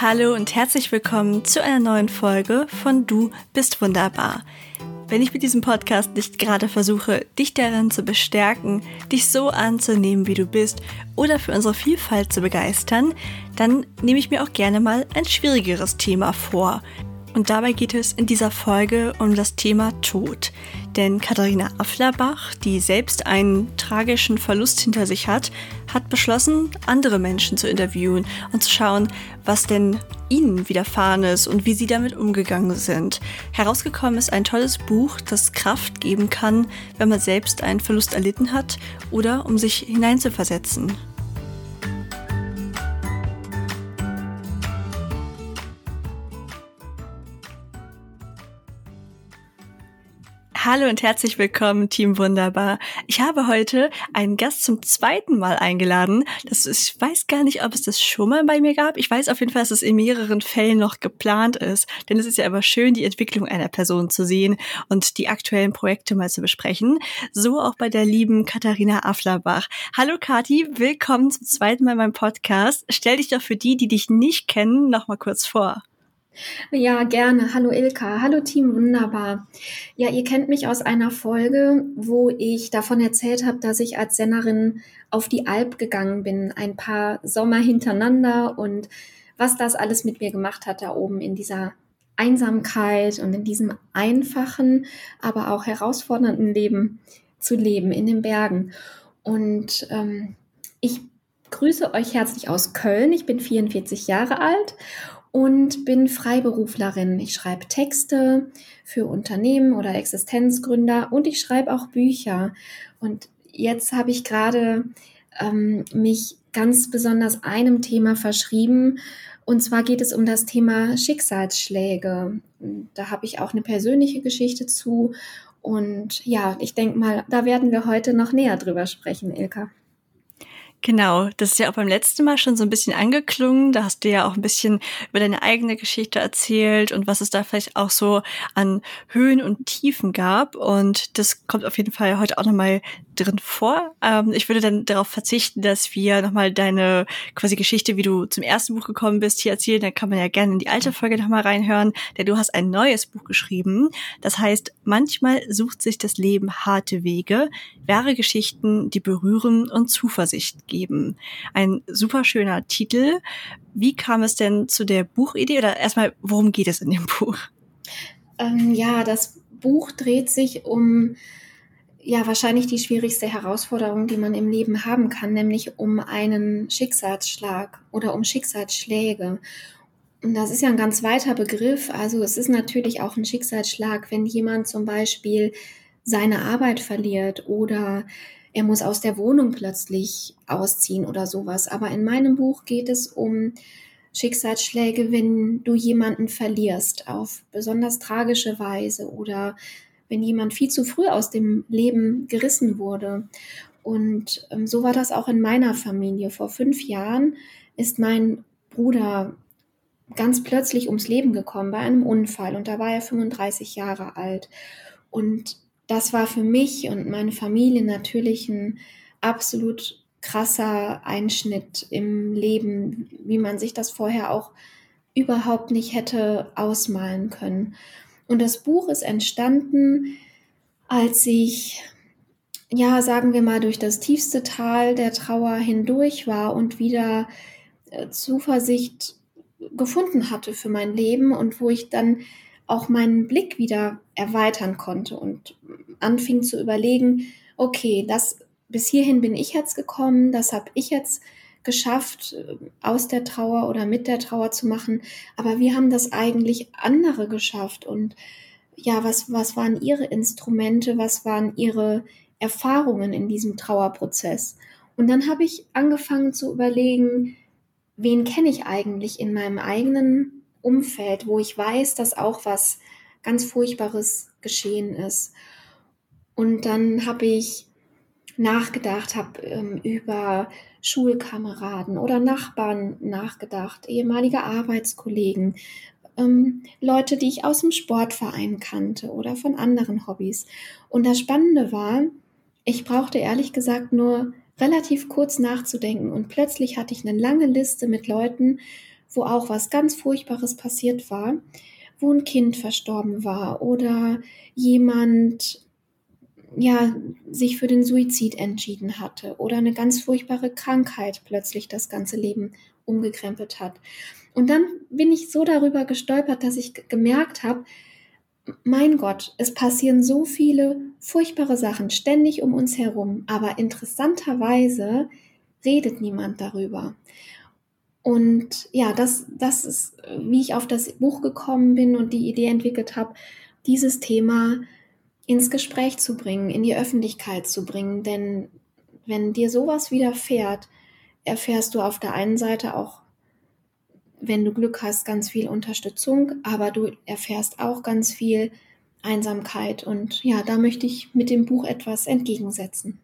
Hallo und herzlich willkommen zu einer neuen Folge von Du bist wunderbar. Wenn ich mit diesem Podcast nicht gerade versuche, dich darin zu bestärken, dich so anzunehmen, wie du bist oder für unsere Vielfalt zu begeistern, dann nehme ich mir auch gerne mal ein schwierigeres Thema vor, und dabei geht es in dieser Folge um das Thema Tod. Denn Katharina Afflerbach, die selbst einen tragischen Verlust hinter sich hat, hat beschlossen, andere Menschen zu interviewen und zu schauen, was denn ihnen widerfahren ist und wie sie damit umgegangen sind. Herausgekommen ist ein tolles Buch, das Kraft geben kann, wenn man selbst einen Verlust erlitten hat oder um sich hineinzuversetzen. Hallo und herzlich willkommen, Team Wunderbar. Ich habe heute einen Gast zum zweiten Mal eingeladen. Das ist, ich weiß gar nicht, ob es das schon mal bei mir gab. Ich weiß auf jeden Fall, dass es in mehreren Fällen noch geplant ist. Denn es ist ja immer schön, die Entwicklung einer Person zu sehen und die aktuellen Projekte mal zu besprechen. So auch bei der lieben Katharina Afflerbach. Hallo Kati, willkommen zum zweiten Mal in meinem Podcast. Stell dich doch für die, die dich nicht kennen, noch mal kurz vor. Ja, gerne. Hallo Ilka. Hallo Team Wunderbar. Ja, ihr kennt mich aus einer Folge, wo ich davon erzählt habe, dass ich als Sennerin auf die Alp gegangen bin, ein paar Sommer hintereinander und was das alles mit mir gemacht hat da oben in dieser Einsamkeit und in diesem einfachen, aber auch herausfordernden Leben zu leben in den Bergen. Und ähm, ich grüße euch herzlich aus Köln. Ich bin 44 Jahre alt und bin Freiberuflerin. Ich schreibe Texte für Unternehmen oder Existenzgründer und ich schreibe auch Bücher. Und jetzt habe ich gerade ähm, mich ganz besonders einem Thema verschrieben. Und zwar geht es um das Thema Schicksalsschläge. Da habe ich auch eine persönliche Geschichte zu. Und ja, ich denke mal, da werden wir heute noch näher drüber sprechen, Ilka. Genau, das ist ja auch beim letzten Mal schon so ein bisschen angeklungen. Da hast du ja auch ein bisschen über deine eigene Geschichte erzählt und was es da vielleicht auch so an Höhen und Tiefen gab. Und das kommt auf jeden Fall heute auch nochmal drin vor. Ähm, ich würde dann darauf verzichten, dass wir nochmal deine quasi Geschichte, wie du zum ersten Buch gekommen bist, hier erzählen. Da kann man ja gerne in die alte Folge nochmal reinhören, denn du hast ein neues Buch geschrieben. Das heißt, manchmal sucht sich das Leben harte Wege, wahre Geschichten, die berühren und Zuversicht geben. Ein super schöner Titel. Wie kam es denn zu der Buchidee oder erstmal, worum geht es in dem Buch? Ähm, ja, das Buch dreht sich um ja wahrscheinlich die schwierigste Herausforderung, die man im Leben haben kann, nämlich um einen Schicksalsschlag oder um Schicksalsschläge. Und das ist ja ein ganz weiter Begriff. Also es ist natürlich auch ein Schicksalsschlag, wenn jemand zum Beispiel seine Arbeit verliert oder er muss aus der Wohnung plötzlich ausziehen oder sowas. Aber in meinem Buch geht es um Schicksalsschläge, wenn du jemanden verlierst auf besonders tragische Weise oder wenn jemand viel zu früh aus dem Leben gerissen wurde. Und ähm, so war das auch in meiner Familie. Vor fünf Jahren ist mein Bruder ganz plötzlich ums Leben gekommen bei einem Unfall und da war er 35 Jahre alt. Und das war für mich und meine Familie natürlich ein absolut krasser Einschnitt im Leben, wie man sich das vorher auch überhaupt nicht hätte ausmalen können. Und das Buch ist entstanden, als ich, ja, sagen wir mal, durch das tiefste Tal der Trauer hindurch war und wieder äh, Zuversicht gefunden hatte für mein Leben und wo ich dann auch meinen Blick wieder erweitern konnte und anfing zu überlegen, okay, das bis hierhin bin ich jetzt gekommen, das habe ich jetzt geschafft, äh, aus der Trauer oder mit der Trauer zu machen. Aber wie haben das eigentlich andere geschafft? Und ja, was, was waren ihre Instrumente? Was waren ihre Erfahrungen in diesem Trauerprozess? Und dann habe ich angefangen zu überlegen, wen kenne ich eigentlich in meinem eigenen Umfeld, wo ich weiß, dass auch was ganz Furchtbares geschehen ist. Und dann habe ich nachgedacht, habe ähm, über Schulkameraden oder Nachbarn nachgedacht, ehemalige Arbeitskollegen, ähm, Leute, die ich aus dem Sportverein kannte oder von anderen Hobbys. Und das Spannende war, ich brauchte ehrlich gesagt nur relativ kurz nachzudenken und plötzlich hatte ich eine lange Liste mit Leuten, wo auch was ganz Furchtbares passiert war, wo ein Kind verstorben war oder jemand ja, sich für den Suizid entschieden hatte oder eine ganz furchtbare Krankheit plötzlich das ganze Leben umgekrempelt hat. Und dann bin ich so darüber gestolpert, dass ich gemerkt habe, mein Gott, es passieren so viele furchtbare Sachen ständig um uns herum, aber interessanterweise redet niemand darüber. Und ja, das, das ist, wie ich auf das Buch gekommen bin und die Idee entwickelt habe, dieses Thema ins Gespräch zu bringen, in die Öffentlichkeit zu bringen. Denn wenn dir sowas widerfährt, erfährst du auf der einen Seite auch, wenn du Glück hast, ganz viel Unterstützung, aber du erfährst auch ganz viel Einsamkeit. Und ja, da möchte ich mit dem Buch etwas entgegensetzen.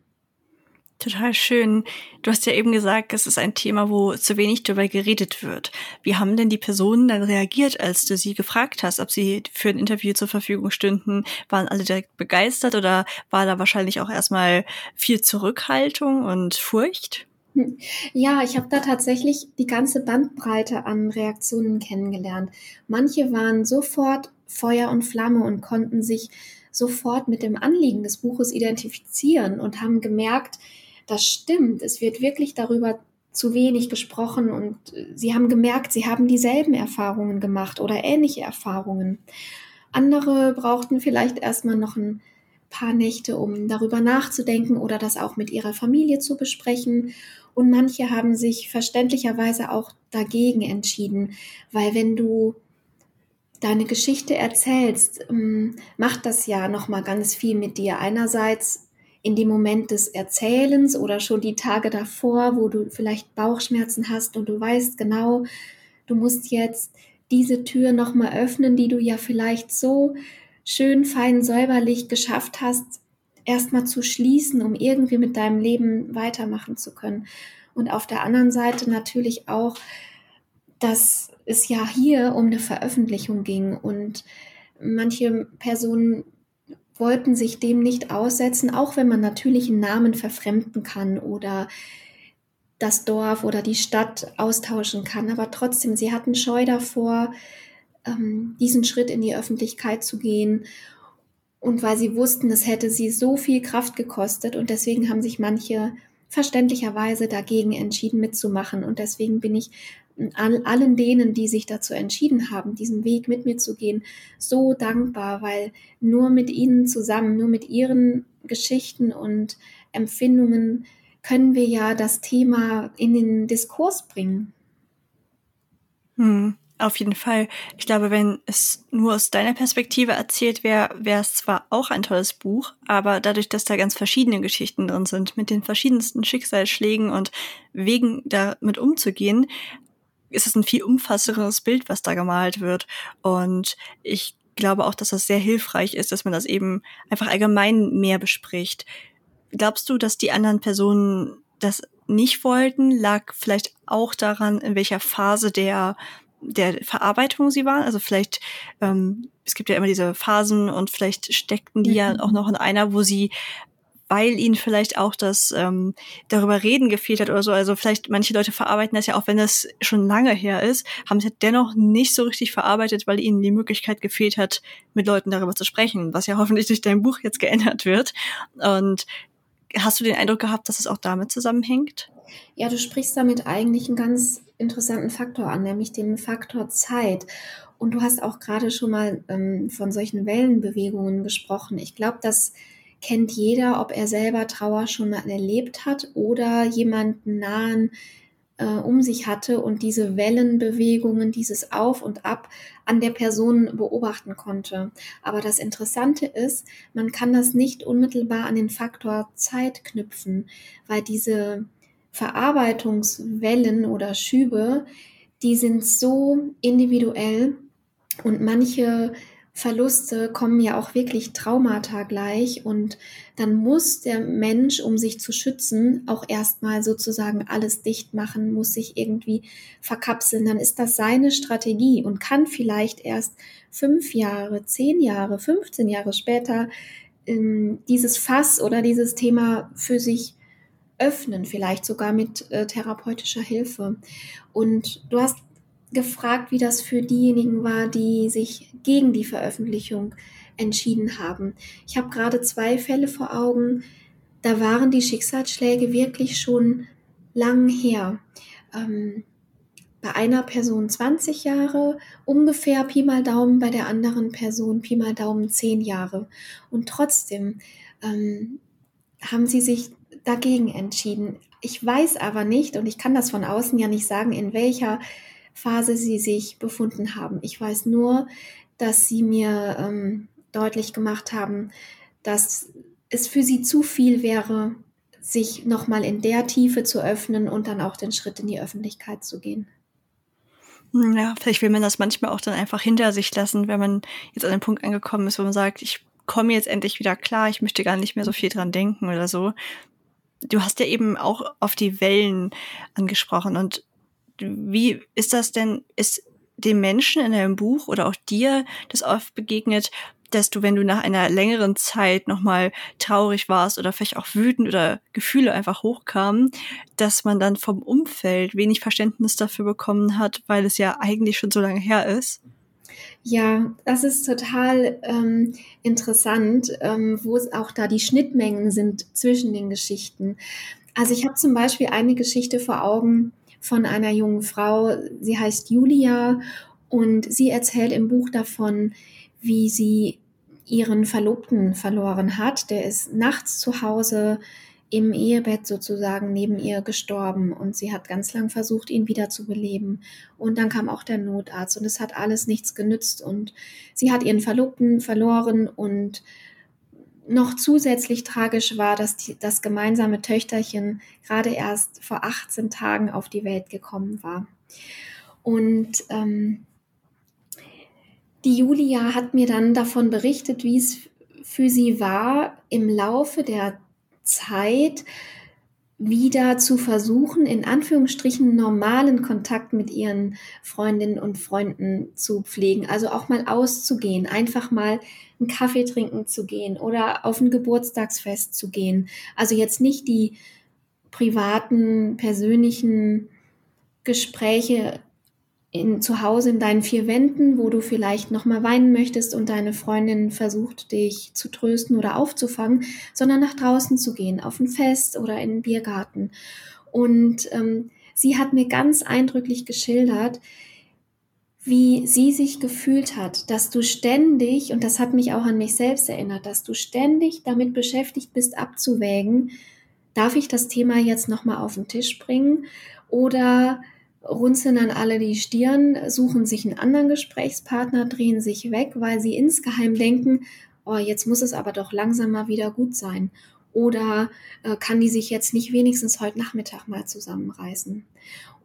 Total schön. Du hast ja eben gesagt, es ist ein Thema, wo zu wenig darüber geredet wird. Wie haben denn die Personen dann reagiert, als du sie gefragt hast, ob sie für ein Interview zur Verfügung stünden? Waren alle direkt begeistert oder war da wahrscheinlich auch erstmal viel Zurückhaltung und Furcht? Ja, ich habe da tatsächlich die ganze Bandbreite an Reaktionen kennengelernt. Manche waren sofort Feuer und Flamme und konnten sich sofort mit dem Anliegen des Buches identifizieren und haben gemerkt, das stimmt. Es wird wirklich darüber zu wenig gesprochen und äh, sie haben gemerkt, sie haben dieselben Erfahrungen gemacht oder ähnliche Erfahrungen. Andere brauchten vielleicht erstmal noch ein paar Nächte, um darüber nachzudenken oder das auch mit ihrer Familie zu besprechen. Und manche haben sich verständlicherweise auch dagegen entschieden, weil wenn du deine Geschichte erzählst, ähm, macht das ja noch mal ganz viel mit dir. Einerseits in dem Moment des Erzählens oder schon die Tage davor, wo du vielleicht Bauchschmerzen hast und du weißt genau, du musst jetzt diese Tür nochmal öffnen, die du ja vielleicht so schön fein säuberlich geschafft hast, erstmal zu schließen, um irgendwie mit deinem Leben weitermachen zu können. Und auf der anderen Seite natürlich auch, dass es ja hier um eine Veröffentlichung ging und manche Personen wollten sich dem nicht aussetzen, auch wenn man natürlich einen Namen verfremden kann oder das Dorf oder die Stadt austauschen kann. Aber trotzdem, sie hatten Scheu davor, ähm, diesen Schritt in die Öffentlichkeit zu gehen. Und weil sie wussten, es hätte sie so viel Kraft gekostet und deswegen haben sich manche verständlicherweise dagegen entschieden mitzumachen. Und deswegen bin ich all, allen denen, die sich dazu entschieden haben, diesen Weg mit mir zu gehen, so dankbar, weil nur mit ihnen zusammen, nur mit ihren Geschichten und Empfindungen können wir ja das Thema in den Diskurs bringen. Hm, auf jeden Fall. Ich glaube, wenn es nur aus deiner Perspektive erzählt wäre, wäre es zwar auch ein tolles Buch, aber dadurch, dass da ganz verschiedene Geschichten drin sind, mit den verschiedensten Schicksalsschlägen und Wegen damit umzugehen, ist es ein viel umfassenderes Bild, was da gemalt wird. Und ich glaube auch, dass das sehr hilfreich ist, dass man das eben einfach allgemein mehr bespricht. Glaubst du, dass die anderen Personen das nicht wollten? Lag vielleicht auch daran, in welcher Phase der der Verarbeitung sie waren. Also vielleicht, ähm, es gibt ja immer diese Phasen und vielleicht steckten die mhm. ja auch noch in einer, wo sie weil ihnen vielleicht auch das ähm, darüber reden gefehlt hat oder so. Also vielleicht manche Leute verarbeiten das ja auch, wenn das schon lange her ist, haben sie dennoch nicht so richtig verarbeitet, weil ihnen die Möglichkeit gefehlt hat, mit Leuten darüber zu sprechen, was ja hoffentlich durch dein Buch jetzt geändert wird. Und hast du den Eindruck gehabt, dass es auch damit zusammenhängt? Ja, du sprichst damit eigentlich einen ganz interessanten Faktor an, nämlich den Faktor Zeit. Und du hast auch gerade schon mal ähm, von solchen Wellenbewegungen gesprochen. Ich glaube, dass kennt jeder, ob er selber Trauer schon mal erlebt hat oder jemanden nahen äh, um sich hatte und diese Wellenbewegungen, dieses Auf und Ab an der Person beobachten konnte. Aber das Interessante ist, man kann das nicht unmittelbar an den Faktor Zeit knüpfen, weil diese Verarbeitungswellen oder Schübe, die sind so individuell und manche Verluste kommen ja auch wirklich Traumata gleich und dann muss der Mensch, um sich zu schützen, auch erstmal sozusagen alles dicht machen, muss sich irgendwie verkapseln. Dann ist das seine Strategie und kann vielleicht erst fünf Jahre, zehn Jahre, 15 Jahre später ähm, dieses Fass oder dieses Thema für sich öffnen, vielleicht sogar mit äh, therapeutischer Hilfe. Und du hast gefragt, wie das für diejenigen war, die sich gegen die Veröffentlichung entschieden haben. Ich habe gerade zwei Fälle vor Augen, da waren die Schicksalsschläge wirklich schon lang her. Ähm, bei einer Person 20 Jahre, ungefähr Pi mal Daumen, bei der anderen Person Pi mal Daumen 10 Jahre. Und trotzdem ähm, haben sie sich dagegen entschieden. Ich weiß aber nicht, und ich kann das von außen ja nicht sagen, in welcher Phase sie sich befunden haben. Ich weiß nur, dass sie mir ähm, deutlich gemacht haben, dass es für sie zu viel wäre, sich nochmal in der Tiefe zu öffnen und dann auch den Schritt in die Öffentlichkeit zu gehen. Hm, ja, vielleicht will man das manchmal auch dann einfach hinter sich lassen, wenn man jetzt an den Punkt angekommen ist, wo man sagt, ich komme jetzt endlich wieder klar, ich möchte gar nicht mehr so viel dran denken oder so. Du hast ja eben auch auf die Wellen angesprochen und wie ist das denn, ist dem Menschen in deinem Buch oder auch dir das oft begegnet, dass du, wenn du nach einer längeren Zeit nochmal traurig warst oder vielleicht auch wütend oder Gefühle einfach hochkamen, dass man dann vom Umfeld wenig Verständnis dafür bekommen hat, weil es ja eigentlich schon so lange her ist? Ja, das ist total ähm, interessant, ähm, wo es auch da die Schnittmengen sind zwischen den Geschichten. Also ich habe zum Beispiel eine Geschichte vor Augen von einer jungen Frau, sie heißt Julia und sie erzählt im Buch davon, wie sie ihren Verlobten verloren hat. Der ist nachts zu Hause im Ehebett sozusagen neben ihr gestorben und sie hat ganz lang versucht, ihn wieder zu beleben. Und dann kam auch der Notarzt und es hat alles nichts genützt und sie hat ihren Verlobten verloren und noch zusätzlich tragisch war, dass die, das gemeinsame Töchterchen gerade erst vor 18 Tagen auf die Welt gekommen war. Und ähm, die Julia hat mir dann davon berichtet, wie es für sie war, im Laufe der Zeit wieder zu versuchen, in Anführungsstrichen normalen Kontakt mit ihren Freundinnen und Freunden zu pflegen. Also auch mal auszugehen, einfach mal einen Kaffee trinken zu gehen oder auf ein Geburtstagsfest zu gehen. Also jetzt nicht die privaten, persönlichen Gespräche in, zu Hause in deinen vier Wänden, wo du vielleicht nochmal weinen möchtest und deine Freundin versucht, dich zu trösten oder aufzufangen, sondern nach draußen zu gehen, auf ein Fest oder in einen Biergarten. Und ähm, sie hat mir ganz eindrücklich geschildert, wie sie sich gefühlt hat, dass du ständig, und das hat mich auch an mich selbst erinnert, dass du ständig damit beschäftigt bist, abzuwägen, darf ich das Thema jetzt nochmal auf den Tisch bringen oder runzeln dann alle die Stirn, suchen sich einen anderen Gesprächspartner, drehen sich weg, weil sie insgeheim denken, oh, jetzt muss es aber doch langsam mal wieder gut sein. Oder äh, kann die sich jetzt nicht wenigstens heute Nachmittag mal zusammenreißen?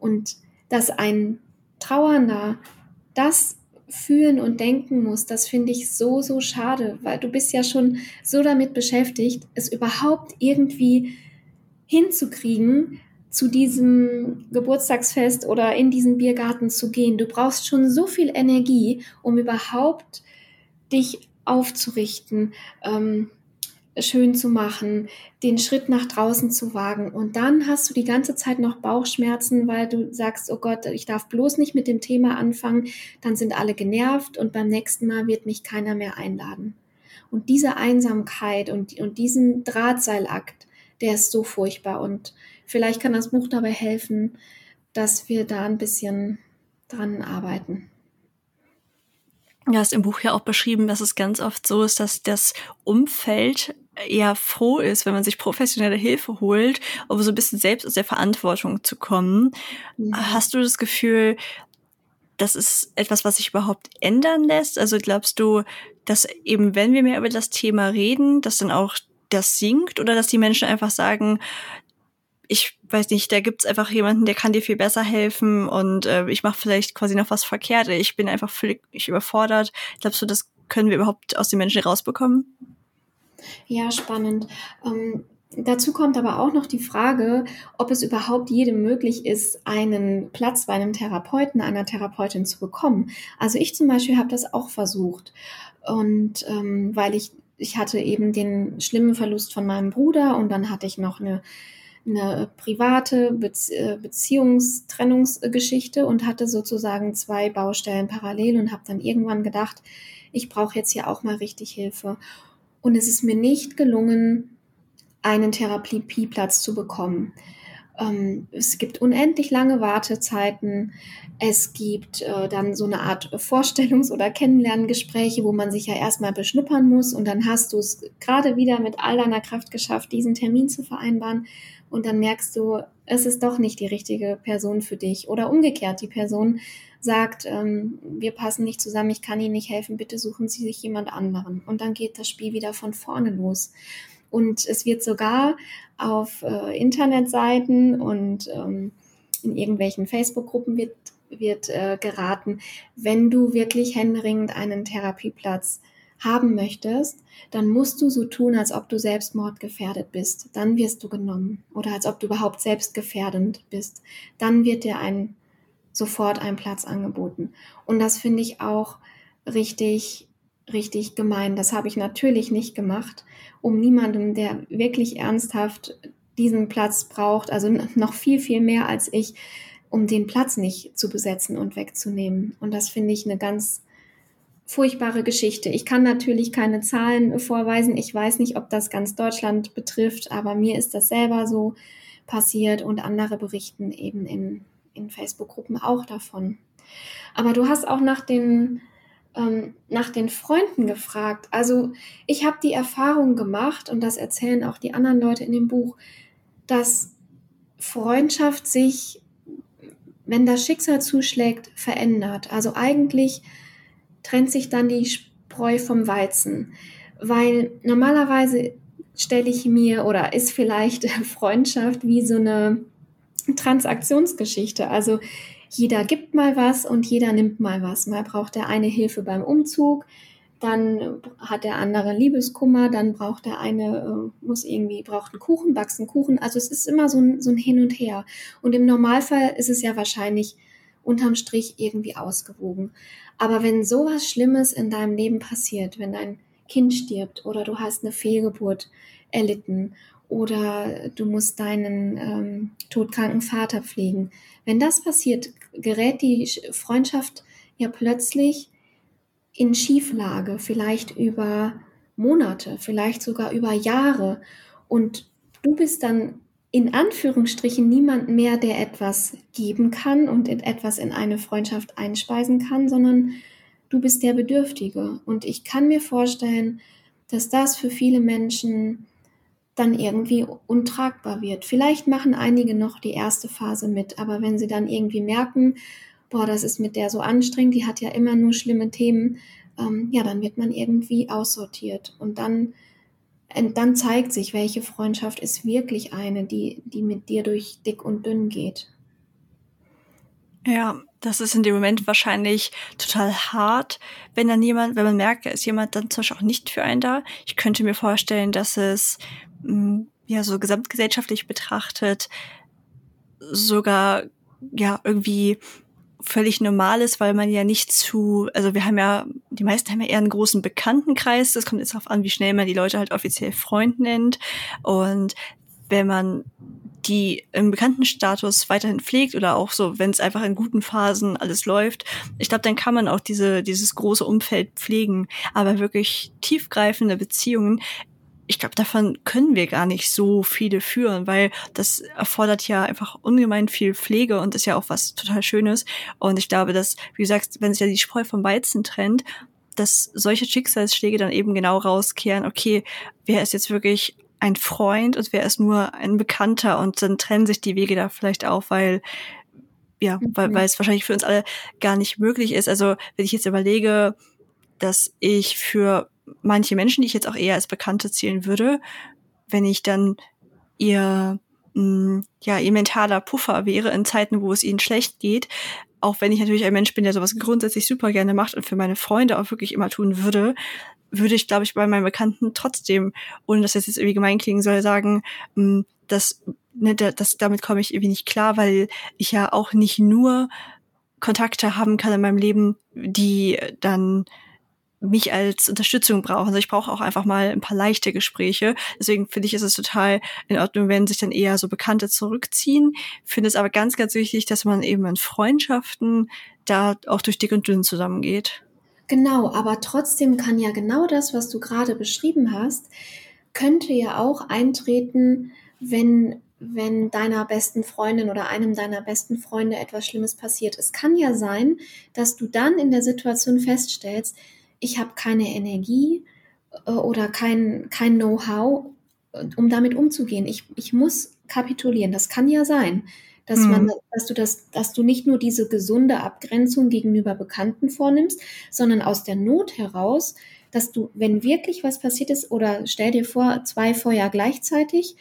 Und dass ein Trauernder das fühlen und denken muss, das finde ich so, so schade, weil du bist ja schon so damit beschäftigt, es überhaupt irgendwie hinzukriegen, zu diesem Geburtstagsfest oder in diesen Biergarten zu gehen. Du brauchst schon so viel Energie, um überhaupt dich aufzurichten, ähm, schön zu machen, den Schritt nach draußen zu wagen. Und dann hast du die ganze Zeit noch Bauchschmerzen, weil du sagst, oh Gott, ich darf bloß nicht mit dem Thema anfangen. Dann sind alle genervt und beim nächsten Mal wird mich keiner mehr einladen. Und diese Einsamkeit und, und diesen Drahtseilakt, der ist so furchtbar. Und vielleicht kann das Buch dabei helfen, dass wir da ein bisschen dran arbeiten. Du hast im Buch ja auch beschrieben, dass es ganz oft so ist, dass das Umfeld eher froh ist, wenn man sich professionelle Hilfe holt, um so ein bisschen selbst aus der Verantwortung zu kommen. Ja. Hast du das Gefühl, das ist etwas, was sich überhaupt ändern lässt? Also glaubst du, dass eben, wenn wir mehr über das Thema reden, dass dann auch das sinkt oder dass die Menschen einfach sagen, ich weiß nicht, da gibt's einfach jemanden, der kann dir viel besser helfen und äh, ich mache vielleicht quasi noch was verkehrt. Ich bin einfach völlig überfordert. Glaubst du, das können wir überhaupt aus den Menschen rausbekommen? Ja, spannend. Ähm, dazu kommt aber auch noch die Frage, ob es überhaupt jedem möglich ist, einen Platz bei einem Therapeuten, einer Therapeutin zu bekommen. Also ich zum Beispiel habe das auch versucht. Und ähm, weil ich, ich hatte eben den schlimmen Verlust von meinem Bruder und dann hatte ich noch eine eine private äh, Beziehungstrennungsgeschichte und hatte sozusagen zwei Baustellen parallel und habe dann irgendwann gedacht, ich brauche jetzt hier auch mal richtig Hilfe. Und es ist mir nicht gelungen, einen Therapieplatz zu bekommen. Ähm, es gibt unendlich lange Wartezeiten. Es gibt äh, dann so eine Art Vorstellungs- oder Kennenlerngespräche, wo man sich ja erstmal beschnuppern muss und dann hast du es gerade wieder mit all deiner Kraft geschafft, diesen Termin zu vereinbaren und dann merkst du, es ist doch nicht die richtige Person für dich oder umgekehrt, die Person sagt, ähm, wir passen nicht zusammen, ich kann Ihnen nicht helfen, bitte suchen Sie sich jemand anderen und dann geht das Spiel wieder von vorne los. Und es wird sogar auf äh, Internetseiten und ähm, in irgendwelchen Facebook-Gruppen wird, wird äh, geraten, wenn du wirklich händeringend einen Therapieplatz haben möchtest, dann musst du so tun, als ob du selbstmordgefährdet bist. Dann wirst du genommen. Oder als ob du überhaupt selbstgefährdend bist. Dann wird dir ein, sofort ein Platz angeboten. Und das finde ich auch richtig richtig gemein. Das habe ich natürlich nicht gemacht, um niemandem, der wirklich ernsthaft diesen Platz braucht, also noch viel, viel mehr als ich, um den Platz nicht zu besetzen und wegzunehmen. Und das finde ich eine ganz furchtbare Geschichte. Ich kann natürlich keine Zahlen vorweisen. Ich weiß nicht, ob das ganz Deutschland betrifft, aber mir ist das selber so passiert und andere berichten eben in, in Facebook-Gruppen auch davon. Aber du hast auch nach den ähm, nach den Freunden gefragt. Also ich habe die Erfahrung gemacht, und das erzählen auch die anderen Leute in dem Buch, dass Freundschaft sich, wenn das Schicksal zuschlägt, verändert. Also eigentlich trennt sich dann die Spreu vom Weizen, weil normalerweise stelle ich mir oder ist vielleicht Freundschaft wie so eine Transaktionsgeschichte. Also jeder gibt mal was und jeder nimmt mal was. Mal braucht der eine Hilfe beim Umzug, dann hat der andere Liebeskummer, dann braucht der eine, äh, muss irgendwie, braucht einen Kuchen, backst einen Kuchen. Also es ist immer so ein, so ein Hin und Her. Und im Normalfall ist es ja wahrscheinlich unterm Strich irgendwie ausgewogen. Aber wenn sowas Schlimmes in deinem Leben passiert, wenn dein Kind stirbt oder du hast eine Fehlgeburt erlitten oder du musst deinen ähm, todkranken Vater pflegen. Wenn das passiert, gerät die Freundschaft ja plötzlich in Schieflage, vielleicht über Monate, vielleicht sogar über Jahre. Und du bist dann in Anführungsstrichen niemand mehr, der etwas geben kann und etwas in eine Freundschaft einspeisen kann, sondern du bist der Bedürftige. Und ich kann mir vorstellen, dass das für viele Menschen dann irgendwie untragbar wird. Vielleicht machen einige noch die erste Phase mit, aber wenn sie dann irgendwie merken, boah, das ist mit der so anstrengend, die hat ja immer nur schlimme Themen, ähm, ja, dann wird man irgendwie aussortiert und dann dann zeigt sich, welche Freundschaft ist wirklich eine, die, die mit dir durch dick und dünn geht. Ja, das ist in dem Moment wahrscheinlich total hart, wenn dann jemand, wenn man merkt, da ist jemand dann zum Beispiel auch nicht für einen da. Ich könnte mir vorstellen, dass es ja so gesamtgesellschaftlich betrachtet sogar ja irgendwie völlig normal ist, weil man ja nicht zu, also wir haben ja, die meisten haben ja eher einen großen Bekanntenkreis. Das kommt jetzt darauf an, wie schnell man die Leute halt offiziell Freund nennt. Und wenn man die im Bekanntenstatus weiterhin pflegt oder auch so, wenn es einfach in guten Phasen alles läuft, ich glaube, dann kann man auch diese, dieses große Umfeld pflegen. Aber wirklich tiefgreifende Beziehungen ich glaube, davon können wir gar nicht so viele führen, weil das erfordert ja einfach ungemein viel Pflege und ist ja auch was total Schönes. Und ich glaube, dass, wie du sagst, wenn sich ja die Spreu vom Weizen trennt, dass solche Schicksalsschläge dann eben genau rauskehren, okay, wer ist jetzt wirklich ein Freund und wer ist nur ein Bekannter und dann trennen sich die Wege da vielleicht auch, weil ja, weil, mhm. weil es wahrscheinlich für uns alle gar nicht möglich ist. Also wenn ich jetzt überlege, dass ich für manche Menschen, die ich jetzt auch eher als Bekannte zählen würde, wenn ich dann ihr, mm, ja, ihr mentaler Puffer wäre in Zeiten, wo es ihnen schlecht geht, auch wenn ich natürlich ein Mensch bin, der sowas grundsätzlich super gerne macht und für meine Freunde auch wirklich immer tun würde, würde ich, glaube ich, bei meinen Bekannten trotzdem, ohne dass das jetzt irgendwie gemein klingen soll, sagen, mm, dass, ne, das, damit komme ich irgendwie nicht klar, weil ich ja auch nicht nur Kontakte haben kann in meinem Leben, die dann mich als Unterstützung brauchen. Also ich brauche auch einfach mal ein paar leichte Gespräche. Deswegen finde ich, ist es total in Ordnung, wenn sich dann eher so Bekannte zurückziehen. Finde es aber ganz, ganz wichtig, dass man eben in Freundschaften da auch durch dick und dünn zusammengeht. Genau, aber trotzdem kann ja genau das, was du gerade beschrieben hast, könnte ja auch eintreten, wenn wenn deiner besten Freundin oder einem deiner besten Freunde etwas Schlimmes passiert. Es kann ja sein, dass du dann in der Situation feststellst, ich habe keine Energie äh, oder kein, kein Know-how, um damit umzugehen. Ich, ich muss kapitulieren. Das kann ja sein, dass mhm. man, dass du das, dass du nicht nur diese gesunde Abgrenzung gegenüber Bekannten vornimmst, sondern aus der Not heraus, dass du, wenn wirklich was passiert ist, oder stell dir vor, zwei Feuer gleichzeitig,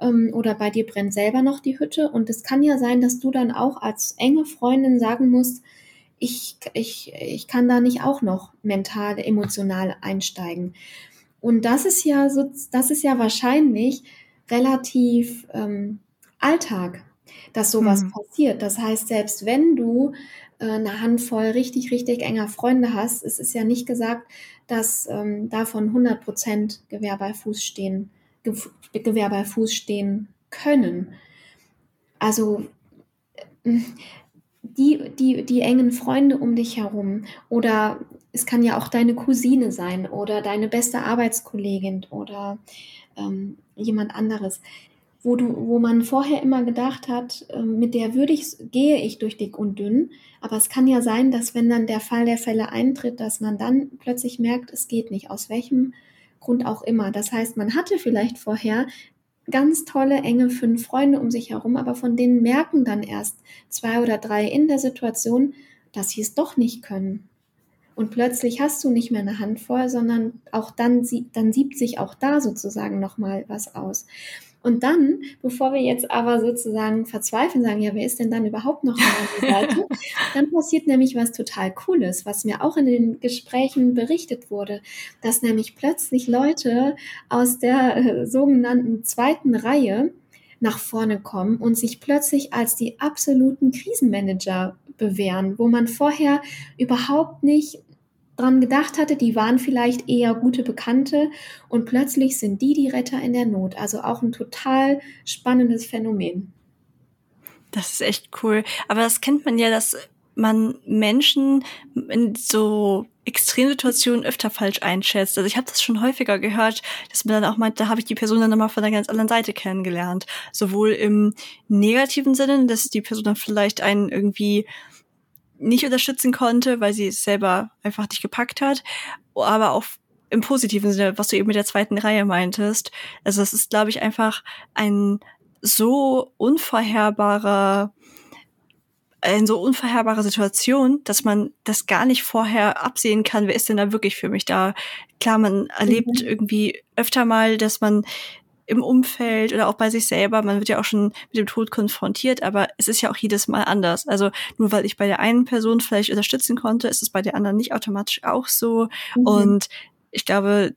ähm, oder bei dir brennt selber noch die Hütte. Und es kann ja sein, dass du dann auch als enge Freundin sagen musst, ich, ich, ich kann da nicht auch noch mental, emotional einsteigen. Und das ist ja so, das ist ja wahrscheinlich relativ ähm, Alltag, dass sowas mhm. passiert. Das heißt, selbst wenn du äh, eine Handvoll richtig, richtig enger Freunde hast, es ist ja nicht gesagt, dass ähm, davon 100 Prozent Gewehr bei Fuß stehen, Gewehr bei Fuß stehen können. Also äh, die, die, die engen Freunde um dich herum oder es kann ja auch deine Cousine sein oder deine beste Arbeitskollegin oder ähm, jemand anderes, wo du, wo man vorher immer gedacht hat, äh, mit der würde ich, gehe ich durch dick und dünn. Aber es kann ja sein, dass wenn dann der Fall der Fälle eintritt, dass man dann plötzlich merkt, es geht nicht, aus welchem Grund auch immer. Das heißt, man hatte vielleicht vorher ganz tolle, enge fünf Freunde um sich herum, aber von denen merken dann erst zwei oder drei in der Situation, dass sie es doch nicht können. Und plötzlich hast du nicht mehr eine Handvoll, sondern auch dann, dann siebt sich auch da sozusagen nochmal was aus. Und dann, bevor wir jetzt aber sozusagen verzweifeln, sagen, ja, wer ist denn dann überhaupt noch an der Seite? dann passiert nämlich was total Cooles, was mir auch in den Gesprächen berichtet wurde, dass nämlich plötzlich Leute aus der äh, sogenannten zweiten Reihe nach vorne kommen und sich plötzlich als die absoluten Krisenmanager bewähren, wo man vorher überhaupt nicht dran gedacht hatte, die waren vielleicht eher gute Bekannte und plötzlich sind die die Retter in der Not. Also auch ein total spannendes Phänomen. Das ist echt cool. Aber das kennt man ja, dass man Menschen in so Extremsituationen öfter falsch einschätzt. Also ich habe das schon häufiger gehört, dass man dann auch meint, da habe ich die Person dann nochmal von der ganz anderen Seite kennengelernt. Sowohl im negativen Sinne, dass die Person dann vielleicht einen irgendwie nicht unterstützen konnte, weil sie es selber einfach nicht gepackt hat, aber auch im positiven Sinne, was du eben mit der zweiten Reihe meintest. Also es ist, glaube ich, einfach ein so unvorherbarer eine so unvorherbare Situation, dass man das gar nicht vorher absehen kann, wer ist denn da wirklich für mich da. Klar, man erlebt mhm. irgendwie öfter mal, dass man im Umfeld oder auch bei sich selber, man wird ja auch schon mit dem Tod konfrontiert, aber es ist ja auch jedes Mal anders. Also nur weil ich bei der einen Person vielleicht unterstützen konnte, ist es bei der anderen nicht automatisch auch so. Mhm. Und ich glaube,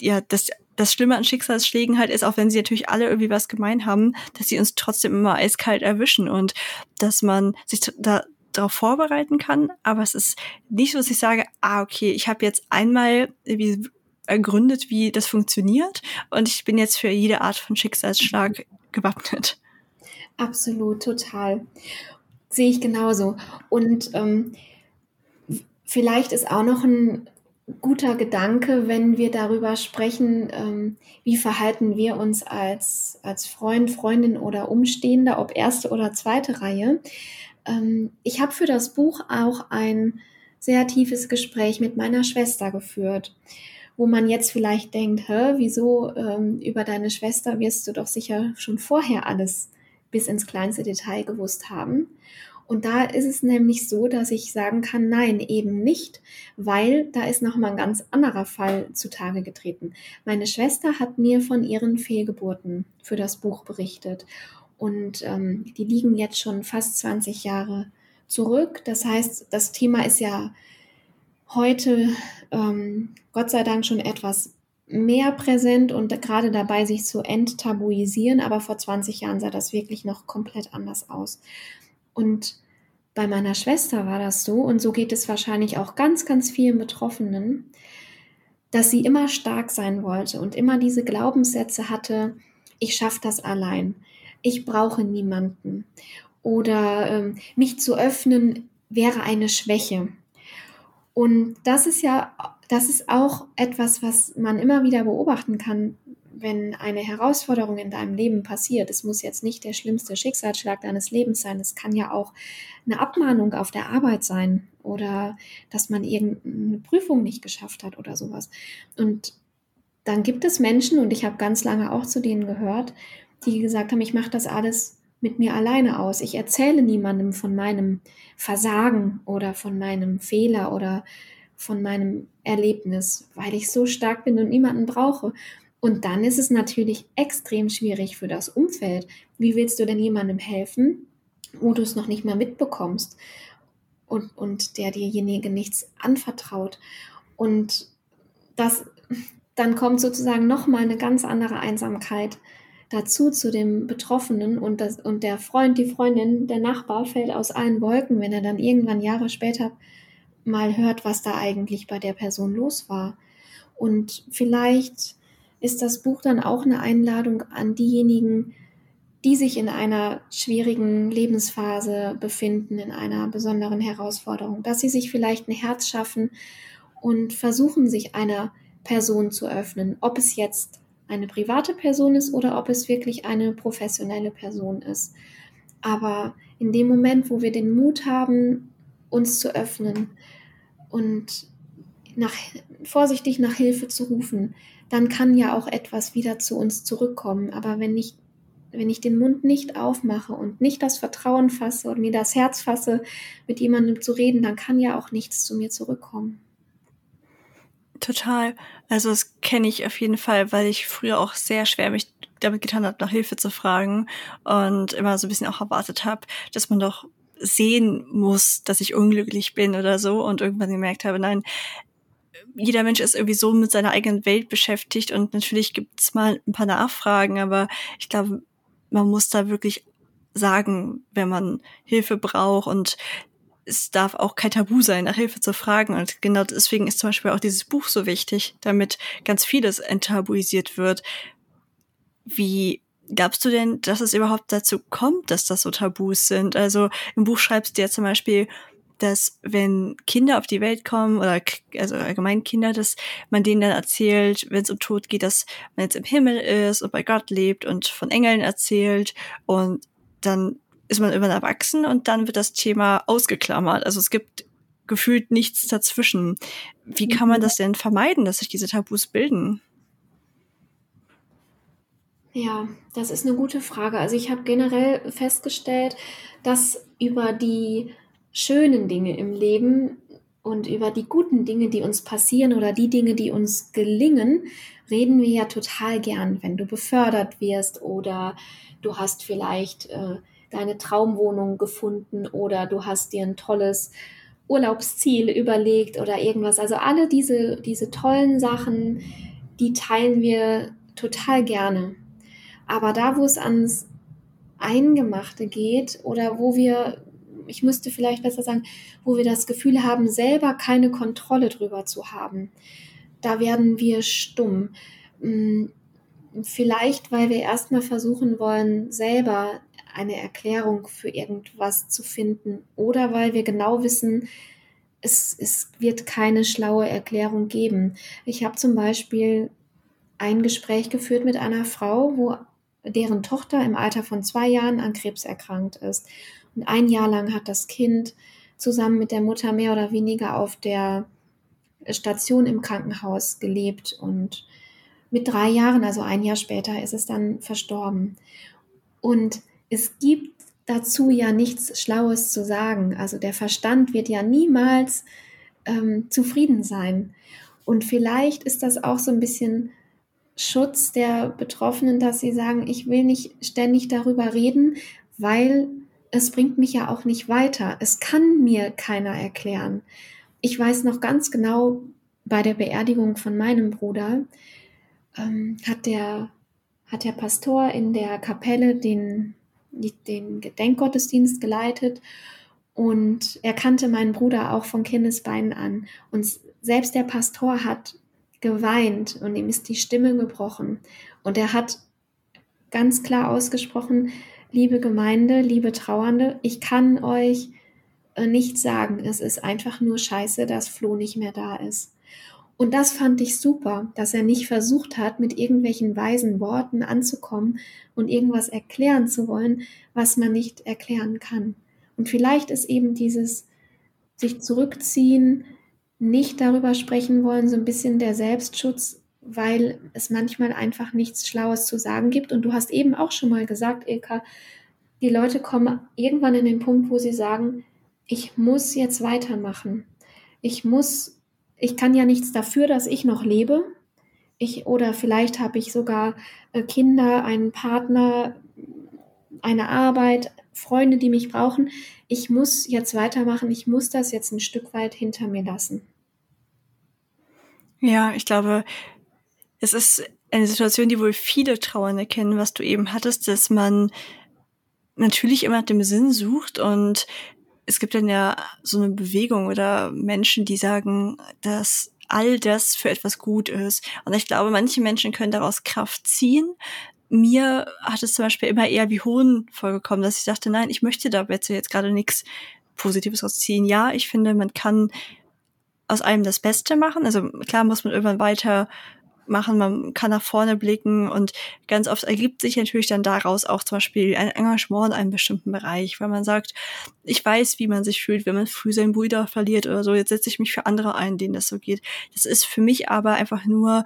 ja, das, das Schlimme an Schicksalsschlägen halt ist, auch wenn sie natürlich alle irgendwie was gemein haben, dass sie uns trotzdem immer eiskalt erwischen und dass man sich da darauf vorbereiten kann, aber es ist nicht so, dass ich sage, ah, okay, ich habe jetzt einmal irgendwie ergründet, wie das funktioniert. Und ich bin jetzt für jede Art von Schicksalsschlag gewappnet. Absolut, total. Sehe ich genauso. Und ähm, vielleicht ist auch noch ein guter Gedanke, wenn wir darüber sprechen, ähm, wie verhalten wir uns als, als Freund, Freundin oder Umstehender, ob erste oder zweite Reihe. Ähm, ich habe für das Buch auch ein sehr tiefes Gespräch mit meiner Schwester geführt wo man jetzt vielleicht denkt, hä, wieso ähm, über deine Schwester wirst du doch sicher schon vorher alles bis ins kleinste Detail gewusst haben. Und da ist es nämlich so, dass ich sagen kann, nein, eben nicht, weil da ist noch mal ein ganz anderer Fall zutage getreten. Meine Schwester hat mir von ihren Fehlgeburten für das Buch berichtet. Und ähm, die liegen jetzt schon fast 20 Jahre zurück. Das heißt, das Thema ist ja heute ähm, Gott sei Dank schon etwas mehr präsent und gerade dabei, sich zu enttabuisieren. Aber vor 20 Jahren sah das wirklich noch komplett anders aus. Und bei meiner Schwester war das so und so geht es wahrscheinlich auch ganz, ganz vielen Betroffenen, dass sie immer stark sein wollte und immer diese Glaubenssätze hatte, ich schaffe das allein, ich brauche niemanden oder ähm, mich zu öffnen wäre eine Schwäche. Und das ist ja, das ist auch etwas, was man immer wieder beobachten kann, wenn eine Herausforderung in deinem Leben passiert. Es muss jetzt nicht der schlimmste Schicksalsschlag deines Lebens sein. Es kann ja auch eine Abmahnung auf der Arbeit sein oder dass man irgendeine Prüfung nicht geschafft hat oder sowas. Und dann gibt es Menschen, und ich habe ganz lange auch zu denen gehört, die gesagt haben, ich mache das alles mit mir alleine aus. Ich erzähle niemandem von meinem Versagen oder von meinem Fehler oder von meinem Erlebnis, weil ich so stark bin und niemanden brauche. Und dann ist es natürlich extrem schwierig für das Umfeld. Wie willst du denn jemandem helfen, wo du es noch nicht mal mitbekommst und, und der dirjenige nichts anvertraut? Und das, dann kommt sozusagen nochmal eine ganz andere Einsamkeit dazu zu dem Betroffenen und, das, und der Freund, die Freundin, der Nachbar fällt aus allen Wolken, wenn er dann irgendwann Jahre später mal hört, was da eigentlich bei der Person los war. Und vielleicht ist das Buch dann auch eine Einladung an diejenigen, die sich in einer schwierigen Lebensphase befinden, in einer besonderen Herausforderung, dass sie sich vielleicht ein Herz schaffen und versuchen, sich einer Person zu öffnen, ob es jetzt eine private Person ist oder ob es wirklich eine professionelle Person ist. Aber in dem Moment, wo wir den Mut haben, uns zu öffnen und nach, vorsichtig nach Hilfe zu rufen, dann kann ja auch etwas wieder zu uns zurückkommen. Aber wenn ich, wenn ich den Mund nicht aufmache und nicht das Vertrauen fasse und mir das Herz fasse, mit jemandem zu reden, dann kann ja auch nichts zu mir zurückkommen. Total. Also das kenne ich auf jeden Fall, weil ich früher auch sehr schwer mich damit getan habe, nach Hilfe zu fragen und immer so ein bisschen auch erwartet habe, dass man doch sehen muss, dass ich unglücklich bin oder so und irgendwann gemerkt habe, nein, jeder Mensch ist irgendwie so mit seiner eigenen Welt beschäftigt und natürlich gibt's mal ein paar Nachfragen, aber ich glaube, man muss da wirklich sagen, wenn man Hilfe braucht und es darf auch kein Tabu sein, nach Hilfe zu fragen. Und genau deswegen ist zum Beispiel auch dieses Buch so wichtig, damit ganz vieles enttabuisiert wird. Wie glaubst du denn, dass es überhaupt dazu kommt, dass das so Tabus sind? Also im Buch schreibst du ja zum Beispiel, dass wenn Kinder auf die Welt kommen oder also allgemein Kinder, dass man denen dann erzählt, wenn es um Tod geht, dass man jetzt im Himmel ist und bei Gott lebt und von Engeln erzählt und dann ist man irgendwann erwachsen und dann wird das Thema ausgeklammert. Also es gibt gefühlt nichts dazwischen. Wie kann man mhm. das denn vermeiden, dass sich diese Tabus bilden? Ja, das ist eine gute Frage. Also ich habe generell festgestellt, dass über die schönen Dinge im Leben und über die guten Dinge, die uns passieren oder die Dinge, die uns gelingen, reden wir ja total gern, wenn du befördert wirst oder du hast vielleicht äh, deine Traumwohnung gefunden oder du hast dir ein tolles Urlaubsziel überlegt oder irgendwas. Also alle diese, diese tollen Sachen, die teilen wir total gerne. Aber da, wo es ans Eingemachte geht oder wo wir ich müsste vielleicht besser sagen, wo wir das Gefühl haben, selber keine Kontrolle drüber zu haben. Da werden wir stumm. Hm, vielleicht, weil wir erstmal versuchen wollen, selber eine Erklärung für irgendwas zu finden oder weil wir genau wissen, es, es wird keine schlaue Erklärung geben. Ich habe zum Beispiel ein Gespräch geführt mit einer Frau, wo deren Tochter im Alter von zwei Jahren an Krebs erkrankt ist. Und ein Jahr lang hat das Kind zusammen mit der Mutter mehr oder weniger auf der Station im Krankenhaus gelebt und mit drei Jahren, also ein Jahr später, ist es dann verstorben. Und es gibt dazu ja nichts Schlaues zu sagen. Also der Verstand wird ja niemals ähm, zufrieden sein. Und vielleicht ist das auch so ein bisschen Schutz der Betroffenen, dass sie sagen, ich will nicht ständig darüber reden, weil es bringt mich ja auch nicht weiter. Es kann mir keiner erklären. Ich weiß noch ganz genau, bei der Beerdigung von meinem Bruder ähm, hat, der, hat der Pastor in der Kapelle den, den Gedenkgottesdienst geleitet Und er kannte meinen Bruder auch von Kindesbeinen an. Und selbst der Pastor hat geweint und ihm ist die Stimme gebrochen. Und er hat ganz klar ausgesprochen, liebe Gemeinde, liebe Trauernde, ich kann euch äh, nicht sagen, es ist einfach nur scheiße, dass Flo nicht mehr da ist. Und das fand ich super, dass er nicht versucht hat, mit irgendwelchen weisen Worten anzukommen und irgendwas erklären zu wollen, was man nicht erklären kann. Und vielleicht ist eben dieses sich zurückziehen, nicht darüber sprechen wollen, so ein bisschen der Selbstschutz, weil es manchmal einfach nichts Schlaues zu sagen gibt. Und du hast eben auch schon mal gesagt, Ilka, die Leute kommen irgendwann in den Punkt, wo sie sagen, ich muss jetzt weitermachen. Ich muss, ich kann ja nichts dafür, dass ich noch lebe. Ich, oder vielleicht habe ich sogar äh, Kinder, einen Partner, eine Arbeit, Freunde, die mich brauchen. Ich muss jetzt weitermachen, ich muss das jetzt ein Stück weit hinter mir lassen. Ja, ich glaube, es ist eine Situation, die wohl viele Trauernde kennen, was du eben hattest, dass man natürlich immer nach dem Sinn sucht und es gibt dann ja so eine Bewegung oder Menschen, die sagen, dass all das für etwas gut ist. Und ich glaube, manche Menschen können daraus Kraft ziehen, mir hat es zum Beispiel immer eher wie Hohn vorgekommen, dass ich dachte, nein, ich möchte da jetzt gerade nichts Positives rausziehen. Ja, ich finde, man kann aus allem das Beste machen. Also klar muss man irgendwann weiter machen, man kann nach vorne blicken und ganz oft ergibt sich natürlich dann daraus auch zum Beispiel ein Engagement in einem bestimmten Bereich, weil man sagt, ich weiß, wie man sich fühlt, wenn man früh seinen Bruder verliert oder so, jetzt setze ich mich für andere ein, denen das so geht. Das ist für mich aber einfach nur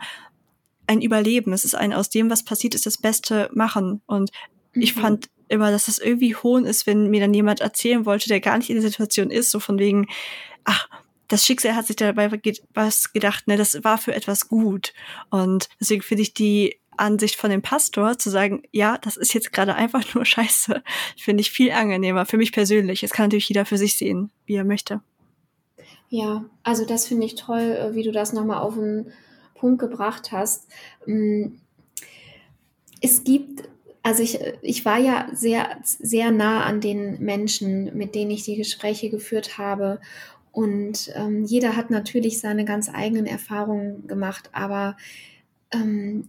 ein Überleben. Es ist ein aus dem, was passiert ist, das Beste machen. Und mhm. ich fand immer, dass das irgendwie hohn ist, wenn mir dann jemand erzählen wollte, der gar nicht in der Situation ist, so von wegen, ach, das Schicksal hat sich dabei was gedacht, ne, das war für etwas gut. Und deswegen finde ich die Ansicht von dem Pastor zu sagen, ja, das ist jetzt gerade einfach nur scheiße, finde ich viel angenehmer für mich persönlich. Es kann natürlich jeder für sich sehen, wie er möchte. Ja, also das finde ich toll, äh, wie du das nochmal auf den Punkt gebracht hast. Mm, es gibt, also ich, ich war ja sehr, sehr nah an den Menschen, mit denen ich die Gespräche geführt habe. Und ähm, jeder hat natürlich seine ganz eigenen Erfahrungen gemacht, aber ähm,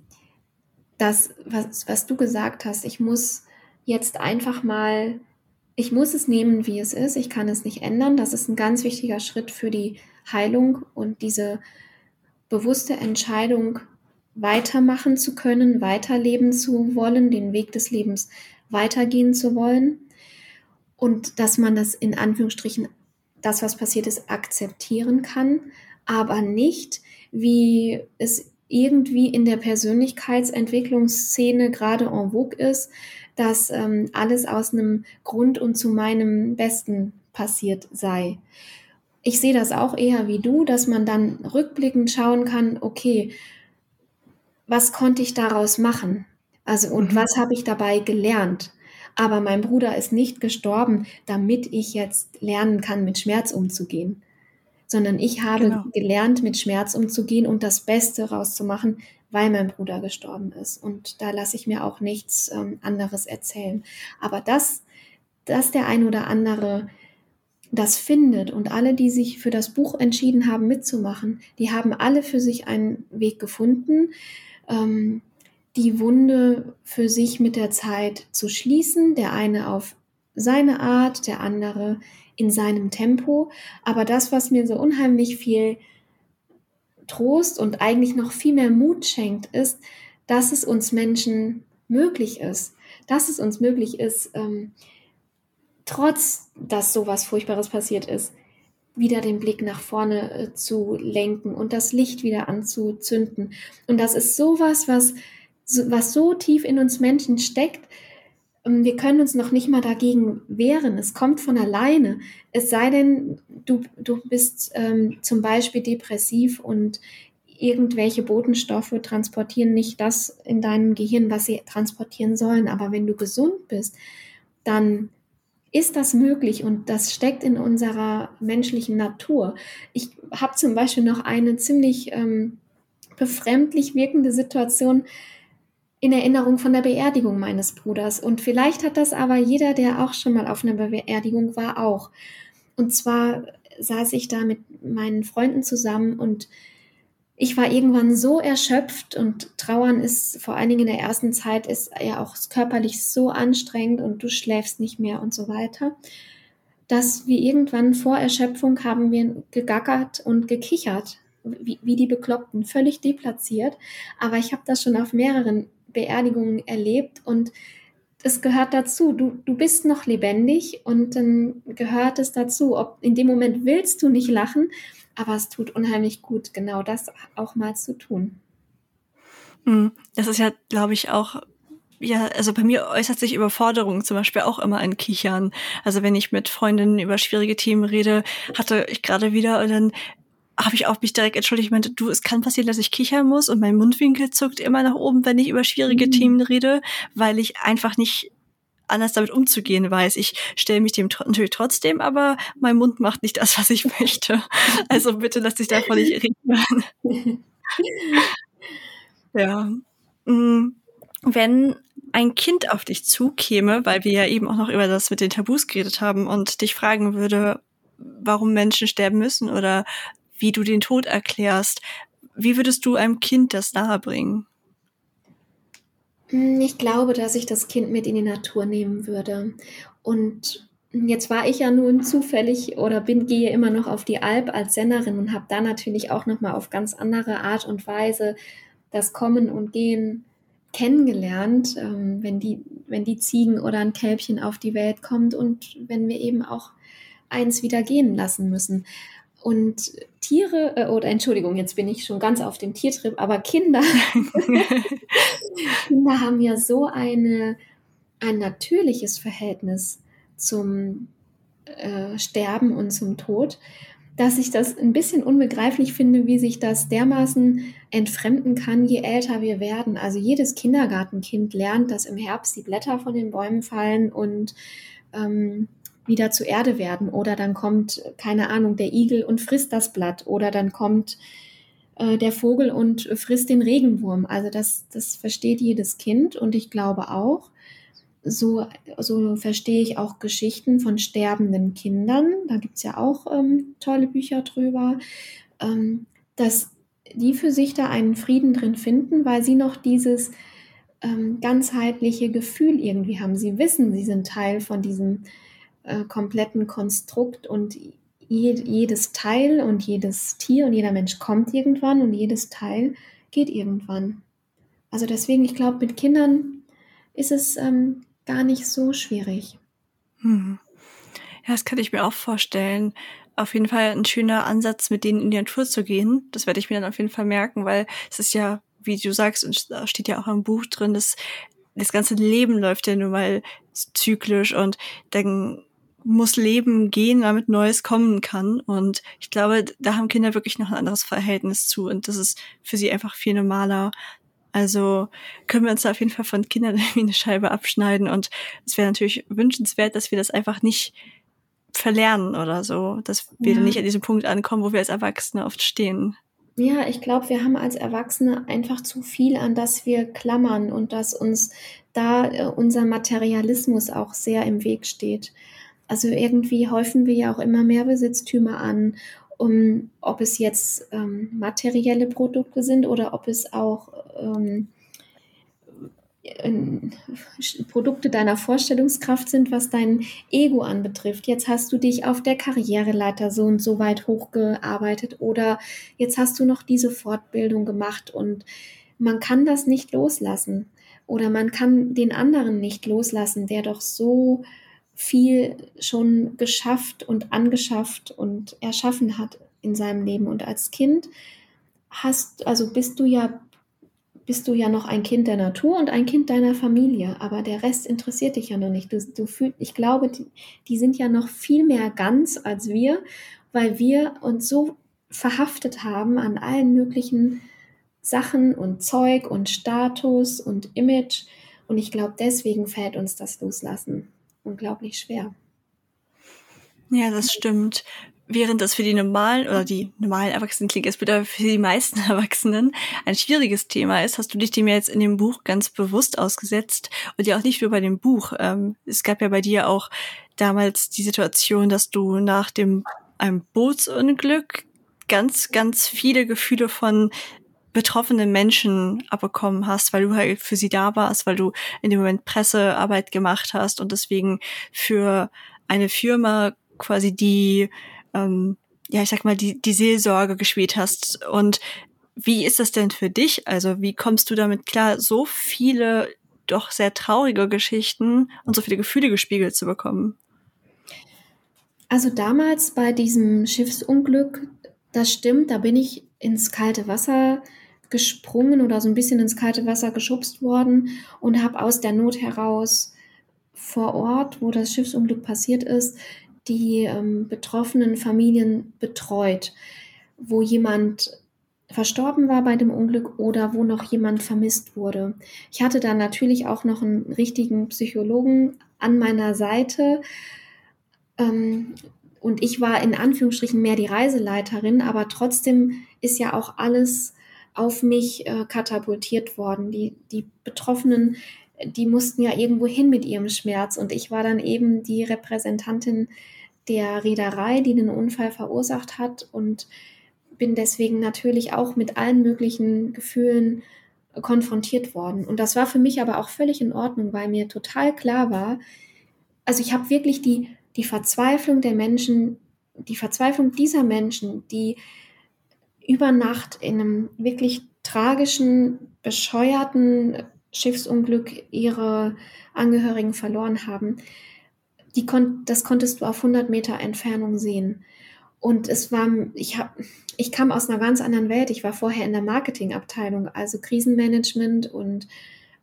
das, was, was du gesagt hast, ich muss jetzt einfach mal, ich muss es nehmen, wie es ist, ich kann es nicht ändern. Das ist ein ganz wichtiger Schritt für die Heilung und diese bewusste Entscheidung, weitermachen zu können, weiterleben zu wollen, den Weg des Lebens weitergehen zu wollen und dass man das in Anführungsstrichen, das, was passiert ist, akzeptieren kann, aber nicht, wie es irgendwie in der Persönlichkeitsentwicklungsszene gerade en vogue ist, dass ähm, alles aus einem Grund und zu meinem Besten passiert sei ich sehe das auch eher wie du, dass man dann rückblickend schauen kann, okay, was konnte ich daraus machen? Also und mhm. was habe ich dabei gelernt? Aber mein Bruder ist nicht gestorben, damit ich jetzt lernen kann, mit Schmerz umzugehen, sondern ich habe genau. gelernt, mit Schmerz umzugehen und das Beste rauszumachen, weil mein Bruder gestorben ist. Und da lasse ich mir auch nichts ähm, anderes erzählen. Aber das, dass der ein oder andere das findet und alle, die sich für das Buch entschieden haben, mitzumachen, die haben alle für sich einen Weg gefunden, ähm, die Wunde für sich mit der Zeit zu schließen. Der eine auf seine Art, der andere in seinem Tempo. Aber das, was mir so unheimlich viel Trost und eigentlich noch viel mehr Mut schenkt, ist, dass es uns Menschen möglich ist, dass es uns möglich ist, ähm, trotz dass sowas Furchtbares passiert ist, wieder den Blick nach vorne äh, zu lenken und das Licht wieder anzuzünden. Und das ist sowas, was, was so tief in uns Menschen steckt. Ähm, wir können uns noch nicht mal dagegen wehren. Es kommt von alleine. Es sei denn, du, du bist ähm, zum Beispiel depressiv und irgendwelche Botenstoffe transportieren nicht das in deinem Gehirn, was sie transportieren sollen. Aber wenn du gesund bist, dann ist das möglich und das steckt in unserer menschlichen Natur. Ich habe zum Beispiel noch eine ziemlich ähm, befremdlich wirkende Situation in Erinnerung von der Beerdigung meines Bruders. Und vielleicht hat das aber jeder, der auch schon mal auf einer Beerdigung war, auch. Und zwar saß ich da mit meinen Freunden zusammen und ich war irgendwann so erschöpft und Trauern ist vor allen Dingen in der ersten Zeit ist ja auch körperlich so anstrengend und du schläfst nicht mehr und so weiter, dass wir irgendwann vor Erschöpfung haben wir gegackert und gekichert, wie, wie die Bekloppten, völlig deplatziert. Aber ich habe das schon auf mehreren Beerdigungen erlebt und es gehört dazu. Du, du bist noch lebendig und dann gehört es dazu. Ob in dem Moment willst du nicht lachen, aber es tut unheimlich gut, genau das auch mal zu tun. Hm, das ist ja, glaube ich, auch ja, also bei mir äußert sich Überforderung zum Beispiel auch immer in Kichern. Also wenn ich mit Freundinnen über schwierige Themen rede, hatte ich gerade wieder und dann habe ich auch mich direkt entschuldigt, ich meinte, du, es kann passieren, dass ich kichern muss und mein Mundwinkel zuckt immer nach oben, wenn ich über schwierige mhm. Themen rede, weil ich einfach nicht anders damit umzugehen weiß. Ich stelle mich dem natürlich trotzdem, aber mein Mund macht nicht das, was ich möchte. Also bitte lass dich davon nicht reden. ja. Mm, wenn ein Kind auf dich zukäme, weil wir ja eben auch noch über das mit den Tabus geredet haben und dich fragen würde, warum Menschen sterben müssen oder wie du den Tod erklärst, wie würdest du einem Kind das nahebringen? Hm, ich glaube, dass ich das Kind mit in die Natur nehmen würde. Und jetzt war ich ja nun zufällig oder bin gehe immer noch auf die Alp als Sennerin und habe da natürlich auch noch mal auf ganz andere Art und Weise das Kommen und Gehen kennengelernt, ähm, wenn die wenn die Ziegen oder ein Kälbchen auf die Welt kommt und wenn wir eben auch eins wieder gehen lassen müssen. Und Tiere, äh, oder Entschuldigung, jetzt bin ich schon ganz auf dem Tiertrip, aber Kinder, Kinder haben ja so eine, ein natürliches Verhältnis zum äh, Sterben und zum Tod, dass ich das ein bisschen unbegreiflich finde, wie sich das dermaßen entfremden kann, je älter wir werden. Also jedes Kindergartenkind lernt, dass im Herbst die Blätter von den Bäumen fallen und ähm, wieder zu Erde werden. Oder dann kommt, keine Ahnung, der Igel und frisst das Blatt. Oder dann kommt äh, der Vogel und frisst den Regenwurm. Also das, das versteht jedes Kind. Und ich glaube auch, so, so verstehe ich auch Geschichten von sterbenden Kindern. Da gibt es ja auch ähm, tolle Bücher drüber, ähm, dass die für sich da einen Frieden drin finden, weil sie noch dieses ähm, ganzheitliche Gefühl irgendwie haben. Sie wissen, sie sind Teil von diesem äh, kompletten Konstrukt und je, jedes Teil und jedes Tier und jeder Mensch kommt irgendwann und jedes Teil geht irgendwann. Also deswegen, ich glaube, mit Kindern ist es ähm, gar nicht so schwierig. Hm. Ja, das kann ich mir auch vorstellen. Auf jeden Fall ein schöner Ansatz, mit denen in die Natur zu gehen. Das werde ich mir dann auf jeden Fall merken, weil es ist ja, wie du sagst, und steht ja auch im Buch drin, dass das ganze Leben läuft ja nun mal zyklisch und dann muss Leben gehen, damit Neues kommen kann. Und ich glaube, da haben Kinder wirklich noch ein anderes Verhältnis zu. Und das ist für sie einfach viel normaler. Also können wir uns da auf jeden Fall von Kindern irgendwie eine Scheibe abschneiden. Und es wäre natürlich wünschenswert, dass wir das einfach nicht verlernen oder so, dass wir ja. nicht an diesem Punkt ankommen, wo wir als Erwachsene oft stehen. Ja, ich glaube, wir haben als Erwachsene einfach zu viel, an das wir klammern und dass uns da äh, unser Materialismus auch sehr im Weg steht. Also irgendwie häufen wir ja auch immer mehr Besitztümer an, um, ob es jetzt ähm, materielle Produkte sind oder ob es auch ähm, Produkte deiner Vorstellungskraft sind, was dein Ego anbetrifft. Jetzt hast du dich auf der Karriereleiter so und so weit hochgearbeitet oder jetzt hast du noch diese Fortbildung gemacht und man kann das nicht loslassen oder man kann den anderen nicht loslassen, der doch so viel schon geschafft und angeschafft und erschaffen hat in seinem Leben. Und als Kind hast, also bist du ja, bist du ja noch ein Kind der Natur und ein Kind deiner Familie, aber der Rest interessiert dich ja noch nicht. Du, du fühl, ich glaube, die, die sind ja noch viel mehr ganz als wir, weil wir uns so verhaftet haben an allen möglichen Sachen und Zeug und Status und Image. Und ich glaube, deswegen fällt uns das Loslassen unglaublich schwer. Ja, das stimmt. Während das für die normalen oder die normalen Erwachsenen klingt, es bedeutet für die meisten Erwachsenen ein schwieriges Thema ist, hast du dich dem jetzt in dem Buch ganz bewusst ausgesetzt und ja auch nicht nur bei dem Buch. Ähm, es gab ja bei dir auch damals die Situation, dass du nach dem einem Bootsunglück ganz, ganz viele Gefühle von betroffenen Menschen abbekommen hast, weil du halt für sie da warst, weil du in dem Moment Pressearbeit gemacht hast und deswegen für eine Firma quasi die, ähm, ja, ich sag mal, die, die Seelsorge gespielt hast. Und wie ist das denn für dich? Also wie kommst du damit klar, so viele doch sehr traurige Geschichten und so viele Gefühle gespiegelt zu bekommen? Also damals bei diesem Schiffsunglück, das stimmt, da bin ich ins kalte Wasser gesprungen oder so ein bisschen ins kalte Wasser geschubst worden und habe aus der Not heraus vor Ort, wo das Schiffsunglück passiert ist, die ähm, betroffenen Familien betreut, wo jemand verstorben war bei dem Unglück oder wo noch jemand vermisst wurde. Ich hatte dann natürlich auch noch einen richtigen Psychologen an meiner Seite. Ähm, und ich war in Anführungsstrichen mehr die Reiseleiterin, aber trotzdem ist ja auch alles auf mich äh, katapultiert worden. Die, die Betroffenen, die mussten ja irgendwo hin mit ihrem Schmerz und ich war dann eben die Repräsentantin der Reederei, die den Unfall verursacht hat und bin deswegen natürlich auch mit allen möglichen Gefühlen konfrontiert worden. Und das war für mich aber auch völlig in Ordnung, weil mir total klar war, also ich habe wirklich die, die Verzweiflung der Menschen, die Verzweiflung dieser Menschen, die über Nacht in einem wirklich tragischen, bescheuerten Schiffsunglück ihre Angehörigen verloren haben, die kon das konntest du auf 100 Meter Entfernung sehen. Und es war, ich habe, ich kam aus einer ganz anderen Welt. Ich war vorher in der Marketingabteilung, also Krisenmanagement und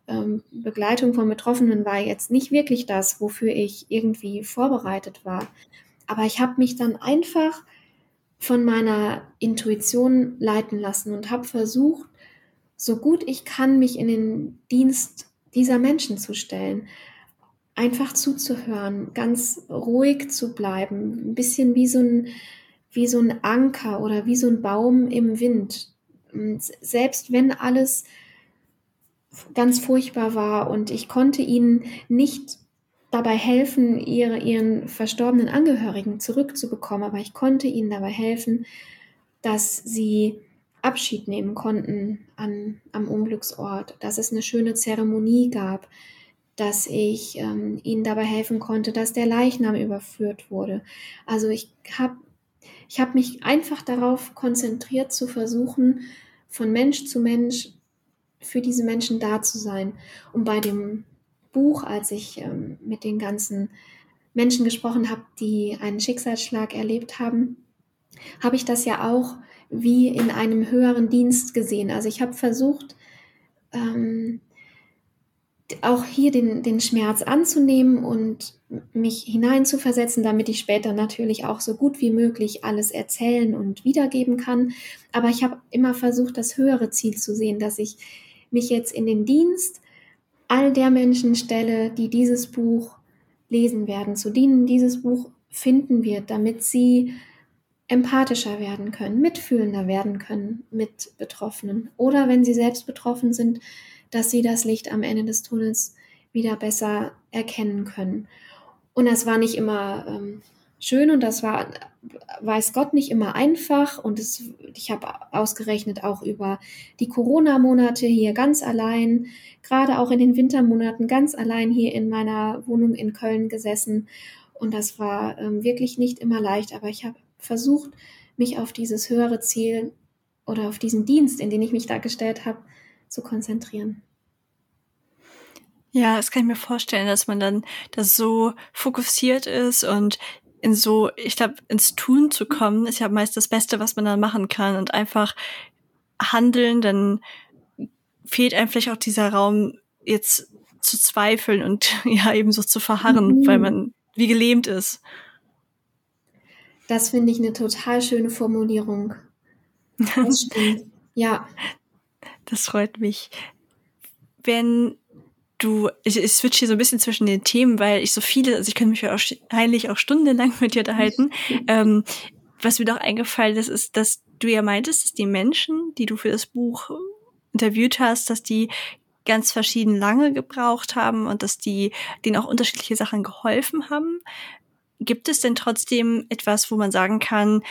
ähm, Begleitung von Betroffenen war jetzt nicht wirklich das, wofür ich irgendwie vorbereitet war. Aber ich habe mich dann einfach von meiner Intuition leiten lassen und habe versucht, so gut ich kann, mich in den Dienst dieser Menschen zu stellen. Einfach zuzuhören, ganz ruhig zu bleiben, ein bisschen wie so ein wie so ein Anker oder wie so ein Baum im Wind. Und selbst wenn alles ganz furchtbar war und ich konnte ihnen nicht dabei helfen, ihre, ihren verstorbenen Angehörigen zurückzubekommen, aber ich konnte ihnen dabei helfen, dass sie Abschied nehmen konnten an, am Unglücksort, dass es eine schöne Zeremonie gab, dass ich ähm, ihnen dabei helfen konnte, dass der Leichnam überführt wurde. Also ich habe ich habe mich einfach darauf konzentriert, zu versuchen, von Mensch zu Mensch für diese Menschen da zu sein. Und bei dem Buch, als ich ähm, mit den ganzen Menschen gesprochen habe, die einen Schicksalsschlag erlebt haben, habe ich das ja auch wie in einem höheren Dienst gesehen. Also ich habe versucht, ähm, auch hier den, den Schmerz anzunehmen und mich hineinzuversetzen, damit ich später natürlich auch so gut wie möglich alles erzählen und wiedergeben kann. Aber ich habe immer versucht, das höhere Ziel zu sehen, dass ich mich jetzt in den Dienst all der Menschen stelle, die dieses Buch lesen werden, zu denen dieses Buch finden wird, damit sie empathischer werden können, mitfühlender werden können mit Betroffenen. Oder wenn sie selbst betroffen sind, dass sie das Licht am Ende des Tunnels wieder besser erkennen können. Und das war nicht immer ähm, schön und das war, weiß Gott, nicht immer einfach. Und es, ich habe ausgerechnet auch über die Corona-Monate hier ganz allein, gerade auch in den Wintermonaten ganz allein hier in meiner Wohnung in Köln gesessen. Und das war ähm, wirklich nicht immer leicht, aber ich habe versucht, mich auf dieses höhere Ziel oder auf diesen Dienst, in den ich mich da gestellt habe, zu konzentrieren. Ja, das kann ich mir vorstellen, dass man dann das so fokussiert ist und in so, ich glaube, ins Tun zu kommen, ist ja meist das Beste, was man dann machen kann und einfach handeln, dann fehlt einem vielleicht auch dieser Raum, jetzt zu zweifeln und ja eben so zu verharren, mhm. weil man wie gelähmt ist. Das finde ich eine total schöne Formulierung. Das stimmt. Ja. Das freut mich. Wenn du, ich, ich switch hier so ein bisschen zwischen den Themen, weil ich so viele, also ich könnte mich wahrscheinlich auch stundenlang mit dir unterhalten. ähm, was mir doch eingefallen ist, ist, dass du ja meintest, dass die Menschen, die du für das Buch interviewt hast, dass die ganz verschieden lange gebraucht haben und dass die denen auch unterschiedliche Sachen geholfen haben. Gibt es denn trotzdem etwas, wo man sagen kann,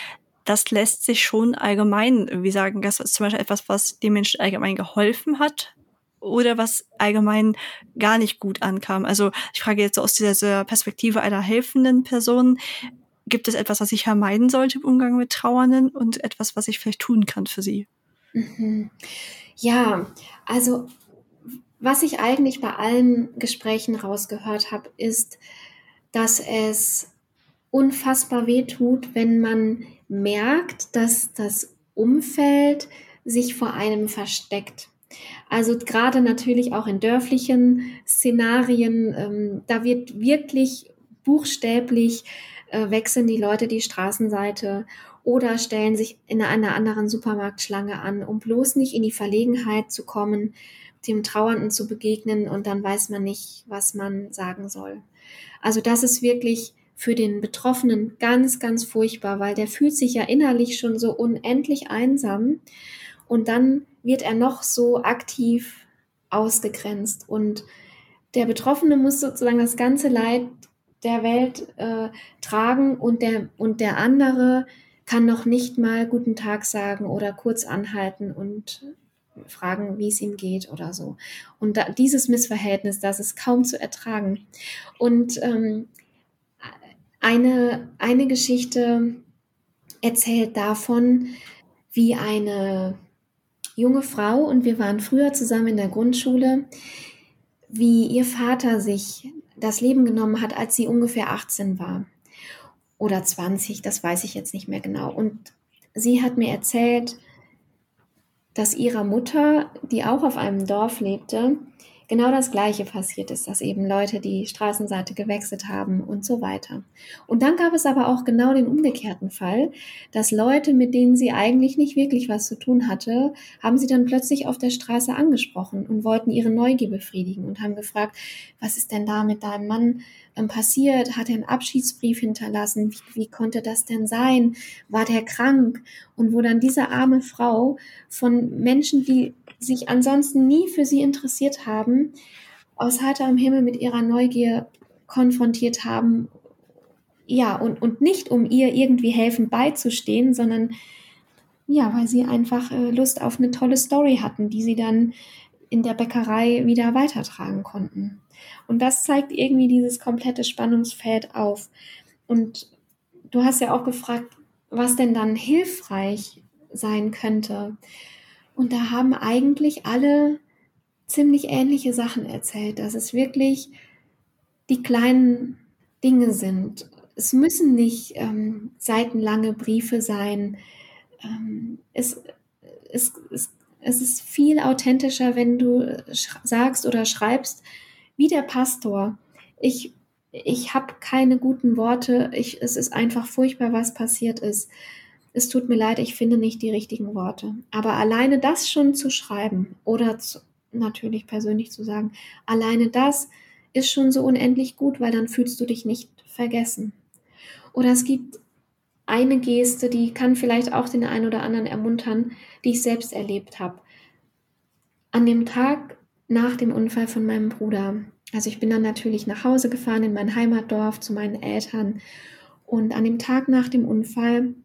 das lässt sich schon allgemein irgendwie sagen, das ist zum Beispiel etwas, was dem Menschen allgemein geholfen hat oder was allgemein gar nicht gut ankam. Also ich frage jetzt so aus dieser Perspektive einer helfenden Person, gibt es etwas, was ich vermeiden sollte im Umgang mit Trauernden und etwas, was ich vielleicht tun kann für sie? Mhm. Ja, also was ich eigentlich bei allen Gesprächen rausgehört habe, ist, dass es unfassbar weh tut, wenn man merkt, dass das Umfeld sich vor einem versteckt. Also gerade natürlich auch in dörflichen Szenarien, ähm, da wird wirklich buchstäblich äh, wechseln die Leute die Straßenseite oder stellen sich in einer anderen Supermarktschlange an, um bloß nicht in die Verlegenheit zu kommen, dem Trauernden zu begegnen und dann weiß man nicht, was man sagen soll. Also das ist wirklich für den Betroffenen ganz, ganz furchtbar, weil der fühlt sich ja innerlich schon so unendlich einsam und dann wird er noch so aktiv ausgegrenzt und der Betroffene muss sozusagen das ganze Leid der Welt äh, tragen und der, und der andere kann noch nicht mal guten Tag sagen oder kurz anhalten und fragen, wie es ihm geht oder so. Und da, dieses Missverhältnis, das ist kaum zu ertragen. Und ähm, eine, eine Geschichte erzählt davon, wie eine junge Frau, und wir waren früher zusammen in der Grundschule, wie ihr Vater sich das Leben genommen hat, als sie ungefähr 18 war. Oder 20, das weiß ich jetzt nicht mehr genau. Und sie hat mir erzählt, dass ihrer Mutter, die auch auf einem Dorf lebte, genau das Gleiche passiert ist, dass eben Leute die Straßenseite gewechselt haben und so weiter. Und dann gab es aber auch genau den umgekehrten Fall, dass Leute, mit denen sie eigentlich nicht wirklich was zu tun hatte, haben sie dann plötzlich auf der Straße angesprochen und wollten ihre Neugier befriedigen und haben gefragt, was ist denn da mit deinem Mann ähm, passiert? Hat er einen Abschiedsbrief hinterlassen? Wie, wie konnte das denn sein? War der krank? Und wo dann diese arme Frau von Menschen, die sich ansonsten nie für sie interessiert haben, aus heiterem Himmel mit ihrer Neugier konfrontiert haben. Ja, und, und nicht um ihr irgendwie helfend beizustehen, sondern ja, weil sie einfach äh, Lust auf eine tolle Story hatten, die sie dann in der Bäckerei wieder weitertragen konnten. Und das zeigt irgendwie dieses komplette Spannungsfeld auf. Und du hast ja auch gefragt, was denn dann hilfreich sein könnte. Und da haben eigentlich alle ziemlich ähnliche Sachen erzählt, dass es wirklich die kleinen Dinge sind. Es müssen nicht ähm, seitenlange Briefe sein. Ähm, es, es, es, es ist viel authentischer, wenn du sagst oder schreibst, wie der Pastor. Ich, ich habe keine guten Worte. Ich, es ist einfach furchtbar, was passiert ist es tut mir leid, ich finde nicht die richtigen Worte. Aber alleine das schon zu schreiben oder zu, natürlich persönlich zu sagen, alleine das ist schon so unendlich gut, weil dann fühlst du dich nicht vergessen. Oder es gibt eine Geste, die kann vielleicht auch den einen oder anderen ermuntern, die ich selbst erlebt habe. An dem Tag nach dem Unfall von meinem Bruder, also ich bin dann natürlich nach Hause gefahren in mein Heimatdorf zu meinen Eltern und an dem Tag nach dem Unfall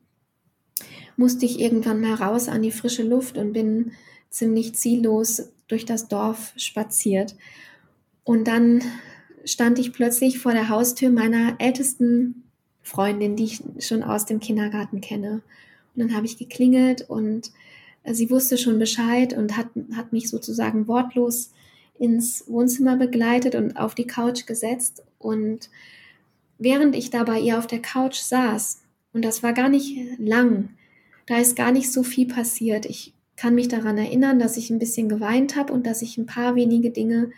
musste ich irgendwann mal raus an die frische Luft und bin ziemlich ziellos durch das Dorf spaziert. Und dann stand ich plötzlich vor der Haustür meiner ältesten Freundin, die ich schon aus dem Kindergarten kenne. Und dann habe ich geklingelt und äh, sie wusste schon Bescheid und hat, hat mich sozusagen wortlos ins Wohnzimmer begleitet und auf die Couch gesetzt. Und während ich da bei ihr auf der Couch saß, und das war gar nicht lang, da ist gar nicht so viel passiert. Ich kann mich daran erinnern, dass ich ein bisschen geweint habe und dass ich ein paar wenige Dinge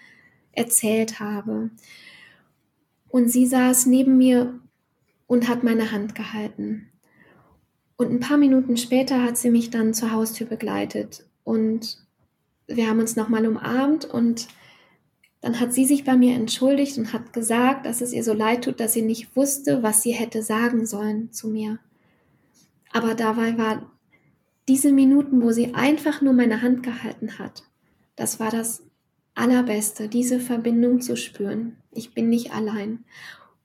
erzählt habe. Und sie saß neben mir und hat meine Hand gehalten. Und ein paar Minuten später hat sie mich dann zur Haustür begleitet und wir haben uns nochmal umarmt und dann hat sie sich bei mir entschuldigt und hat gesagt, dass es ihr so leid tut, dass sie nicht wusste, was sie hätte sagen sollen zu mir. Aber dabei war diese Minuten, wo sie einfach nur meine Hand gehalten hat, das war das Allerbeste, diese Verbindung zu spüren. Ich bin nicht allein.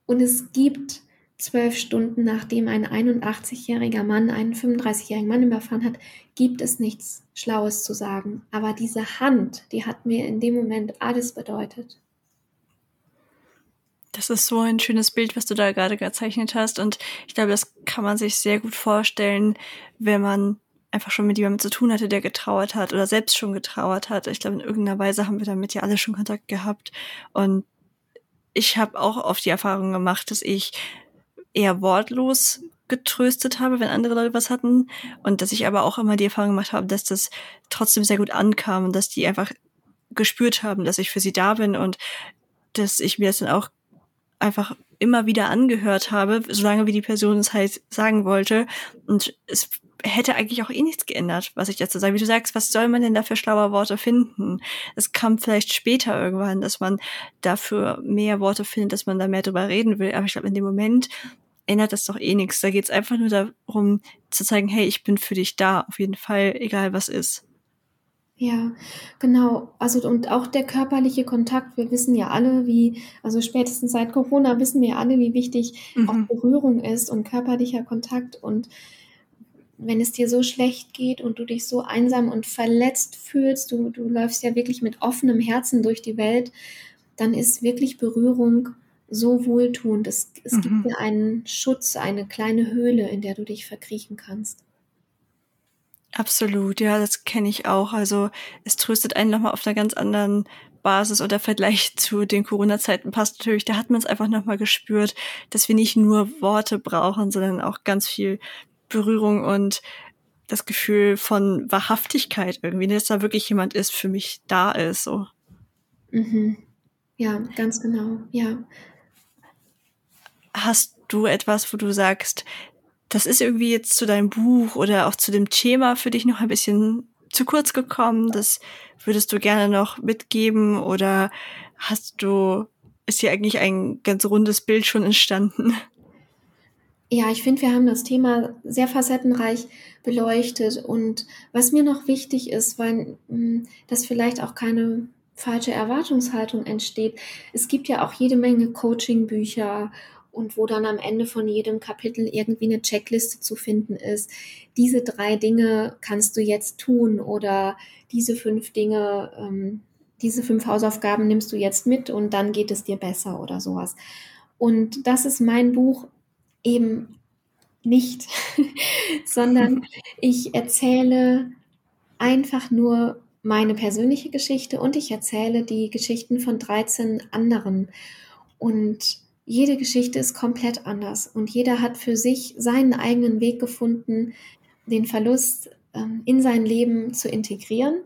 Und es gibt zwölf Stunden nachdem ein 81-jähriger Mann einen 35-jährigen Mann überfahren hat, gibt es nichts Schlaues zu sagen. Aber diese Hand, die hat mir in dem Moment alles bedeutet. Das ist so ein schönes Bild, was du da gerade gezeichnet hast. Und ich glaube, das kann man sich sehr gut vorstellen, wenn man einfach schon mit jemandem zu tun hatte, der getrauert hat oder selbst schon getrauert hat. Ich glaube, in irgendeiner Weise haben wir damit ja alle schon Kontakt gehabt. Und ich habe auch oft die Erfahrung gemacht, dass ich eher wortlos getröstet habe, wenn andere Leute was hatten. Und dass ich aber auch immer die Erfahrung gemacht habe, dass das trotzdem sehr gut ankam und dass die einfach gespürt haben, dass ich für sie da bin und dass ich mir das dann auch einfach immer wieder angehört habe, solange wie die Person es halt sagen wollte. Und es hätte eigentlich auch eh nichts geändert, was ich dazu sage. Wie du sagst, was soll man denn da für schlaue Worte finden? Es kam vielleicht später irgendwann, dass man dafür mehr Worte findet, dass man da mehr drüber reden will. Aber ich glaube, in dem Moment ändert das doch eh nichts. Da geht es einfach nur darum zu zeigen, hey, ich bin für dich da, auf jeden Fall, egal was ist. Ja, genau. Also und auch der körperliche Kontakt. Wir wissen ja alle, wie, also spätestens seit Corona wissen wir alle, wie wichtig mhm. auch Berührung ist und körperlicher Kontakt. Und wenn es dir so schlecht geht und du dich so einsam und verletzt fühlst, du, du läufst ja wirklich mit offenem Herzen durch die Welt, dann ist wirklich Berührung so wohltuend. Es, es mhm. gibt dir einen Schutz, eine kleine Höhle, in der du dich verkriechen kannst. Absolut, ja, das kenne ich auch. Also es tröstet einen nochmal auf einer ganz anderen Basis oder Vergleich zu den Corona-Zeiten passt natürlich. Da hat man es einfach nochmal gespürt, dass wir nicht nur Worte brauchen, sondern auch ganz viel Berührung und das Gefühl von Wahrhaftigkeit irgendwie, dass da wirklich jemand ist, für mich da ist. So. Mhm. Ja, ganz genau, ja. Hast du etwas, wo du sagst, das ist irgendwie jetzt zu deinem Buch oder auch zu dem Thema für dich noch ein bisschen zu kurz gekommen. Das würdest du gerne noch mitgeben oder hast du, ist hier eigentlich ein ganz rundes Bild schon entstanden? Ja, ich finde, wir haben das Thema sehr facettenreich beleuchtet und was mir noch wichtig ist, weil hm, das vielleicht auch keine falsche Erwartungshaltung entsteht. Es gibt ja auch jede Menge Coaching-Bücher und wo dann am Ende von jedem Kapitel irgendwie eine Checkliste zu finden ist. Diese drei Dinge kannst du jetzt tun oder diese fünf Dinge, ähm, diese fünf Hausaufgaben nimmst du jetzt mit und dann geht es dir besser oder sowas. Und das ist mein Buch eben nicht, sondern ich erzähle einfach nur meine persönliche Geschichte und ich erzähle die Geschichten von 13 anderen. Und jede Geschichte ist komplett anders und jeder hat für sich seinen eigenen Weg gefunden, den Verlust ähm, in sein Leben zu integrieren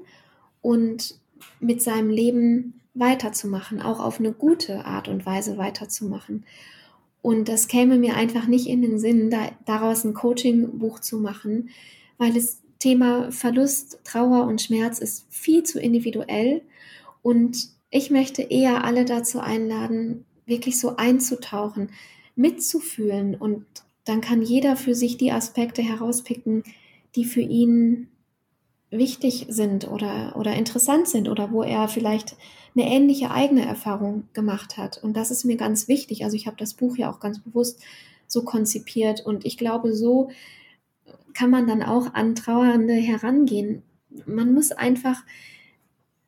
und mit seinem Leben weiterzumachen, auch auf eine gute Art und Weise weiterzumachen. Und das käme mir einfach nicht in den Sinn, da, daraus ein Coaching-Buch zu machen, weil das Thema Verlust, Trauer und Schmerz ist viel zu individuell. Und ich möchte eher alle dazu einladen, wirklich so einzutauchen, mitzufühlen und dann kann jeder für sich die Aspekte herauspicken, die für ihn wichtig sind oder, oder interessant sind oder wo er vielleicht eine ähnliche eigene Erfahrung gemacht hat. Und das ist mir ganz wichtig. Also ich habe das Buch ja auch ganz bewusst so konzipiert und ich glaube, so kann man dann auch an Trauernde herangehen. Man muss einfach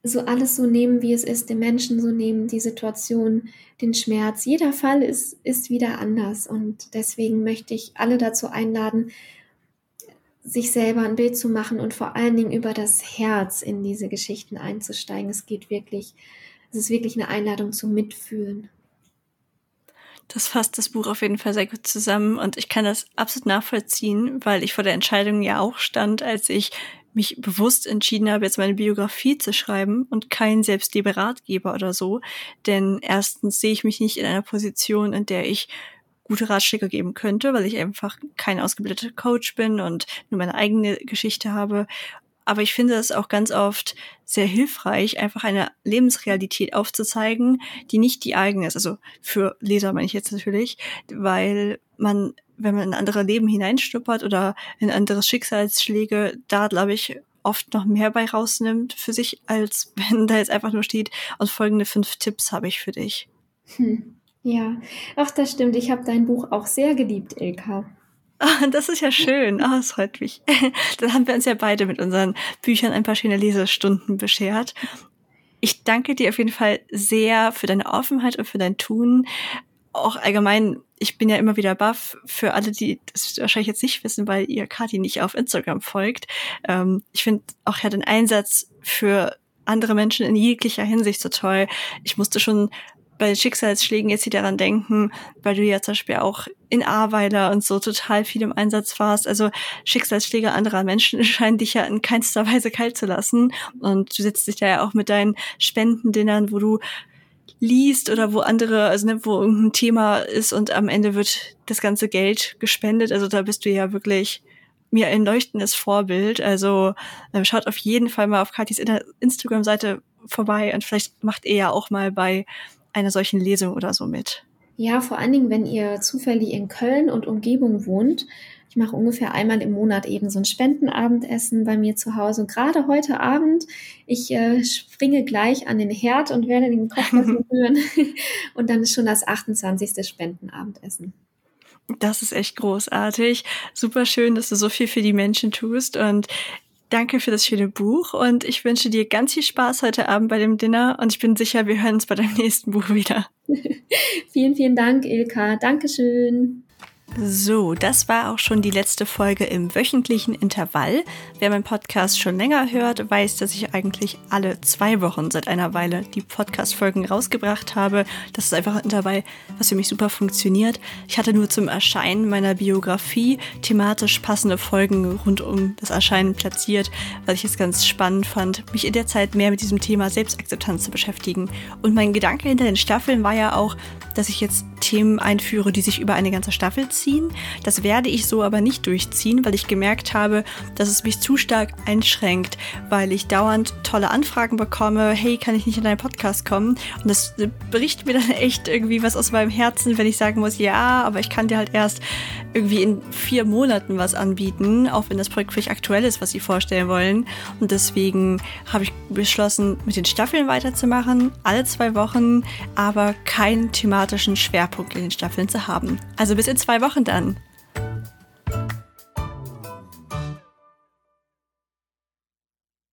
so alles so nehmen, wie es ist, den Menschen so nehmen, die Situation, den Schmerz. Jeder Fall ist, ist wieder anders und deswegen möchte ich alle dazu einladen, sich selber ein Bild zu machen und vor allen Dingen über das Herz in diese Geschichten einzusteigen. Es geht wirklich, es ist wirklich eine Einladung zum Mitfühlen. Das fasst das Buch auf jeden Fall sehr gut zusammen und ich kann das absolut nachvollziehen, weil ich vor der Entscheidung ja auch stand, als ich mich bewusst entschieden habe, jetzt meine Biografie zu schreiben und kein Selbstlieberatgeber oder so. Denn erstens sehe ich mich nicht in einer Position, in der ich gute Ratschläge geben könnte, weil ich einfach kein ausgebildeter Coach bin und nur meine eigene Geschichte habe. Aber ich finde es auch ganz oft sehr hilfreich, einfach eine Lebensrealität aufzuzeigen, die nicht die eigene ist. Also für Leser meine ich jetzt natürlich, weil man wenn man in andere Leben hineinschnuppert oder in andere Schicksalsschläge, da glaube ich oft noch mehr bei rausnimmt für sich, als wenn da jetzt einfach nur steht, und folgende fünf Tipps habe ich für dich. Hm. Ja, ach, das stimmt. Ich habe dein Buch auch sehr geliebt, Ilka. Ah, das ist ja schön. Oh, es freut mich. Dann haben wir uns ja beide mit unseren Büchern ein paar schöne Lesestunden beschert. Ich danke dir auf jeden Fall sehr für deine Offenheit und für dein Tun. Auch allgemein, ich bin ja immer wieder baff für alle, die das wahrscheinlich jetzt nicht wissen, weil ihr Kati nicht auf Instagram folgt. Ähm, ich finde auch ja den Einsatz für andere Menschen in jeglicher Hinsicht so toll. Ich musste schon bei Schicksalsschlägen jetzt hier daran denken, weil du ja zum Beispiel auch in Ahrweiler und so total viel im Einsatz warst. Also Schicksalsschläge anderer Menschen scheinen dich ja in keinster Weise kalt zu lassen. Und du setzt dich da ja auch mit deinen Spendendinnern, wo du liest oder wo andere, also ne, wo irgendein Thema ist und am Ende wird das ganze Geld gespendet. Also da bist du ja wirklich mir ein leuchtendes Vorbild. Also äh, schaut auf jeden Fall mal auf Katis Instagram-Seite vorbei und vielleicht macht ihr ja auch mal bei einer solchen Lesung oder so mit? Ja, vor allen Dingen, wenn ihr zufällig in Köln und Umgebung wohnt. Ich mache ungefähr einmal im Monat eben so ein Spendenabendessen bei mir zu Hause. Und gerade heute Abend, ich äh, springe gleich an den Herd und werde den Kochbeutel rühren. und dann ist schon das 28. Spendenabendessen. Das ist echt großartig. Super schön, dass du so viel für die Menschen tust. Und Danke für das schöne Buch und ich wünsche dir ganz viel Spaß heute Abend bei dem Dinner und ich bin sicher, wir hören uns bei deinem nächsten Buch wieder. vielen, vielen Dank, Ilka. Dankeschön. So, das war auch schon die letzte Folge im wöchentlichen Intervall. Wer meinen Podcast schon länger hört, weiß, dass ich eigentlich alle zwei Wochen seit einer Weile die Podcast-Folgen rausgebracht habe. Das ist einfach ein Intervall, was für mich super funktioniert. Ich hatte nur zum Erscheinen meiner Biografie thematisch passende Folgen rund um das Erscheinen platziert, weil ich es ganz spannend fand, mich in der Zeit mehr mit diesem Thema Selbstakzeptanz zu beschäftigen. Und mein Gedanke hinter den Staffeln war ja auch, dass ich jetzt Themen einführe, die sich über eine ganze Staffel ziehen. Das werde ich so aber nicht durchziehen, weil ich gemerkt habe, dass es mich zu stark einschränkt, weil ich dauernd tolle Anfragen bekomme, hey, kann ich nicht in deinen Podcast kommen? Und das berichtet mir dann echt irgendwie was aus meinem Herzen, wenn ich sagen muss, ja, aber ich kann dir halt erst irgendwie in vier Monaten was anbieten, auch wenn das Projekt vielleicht aktuell ist, was sie vorstellen wollen. Und deswegen habe ich beschlossen, mit den Staffeln weiterzumachen, alle zwei Wochen, aber keinen thematischen Schwerpunkt in den Staffeln zu haben. Also bis in zwei Wochen dann.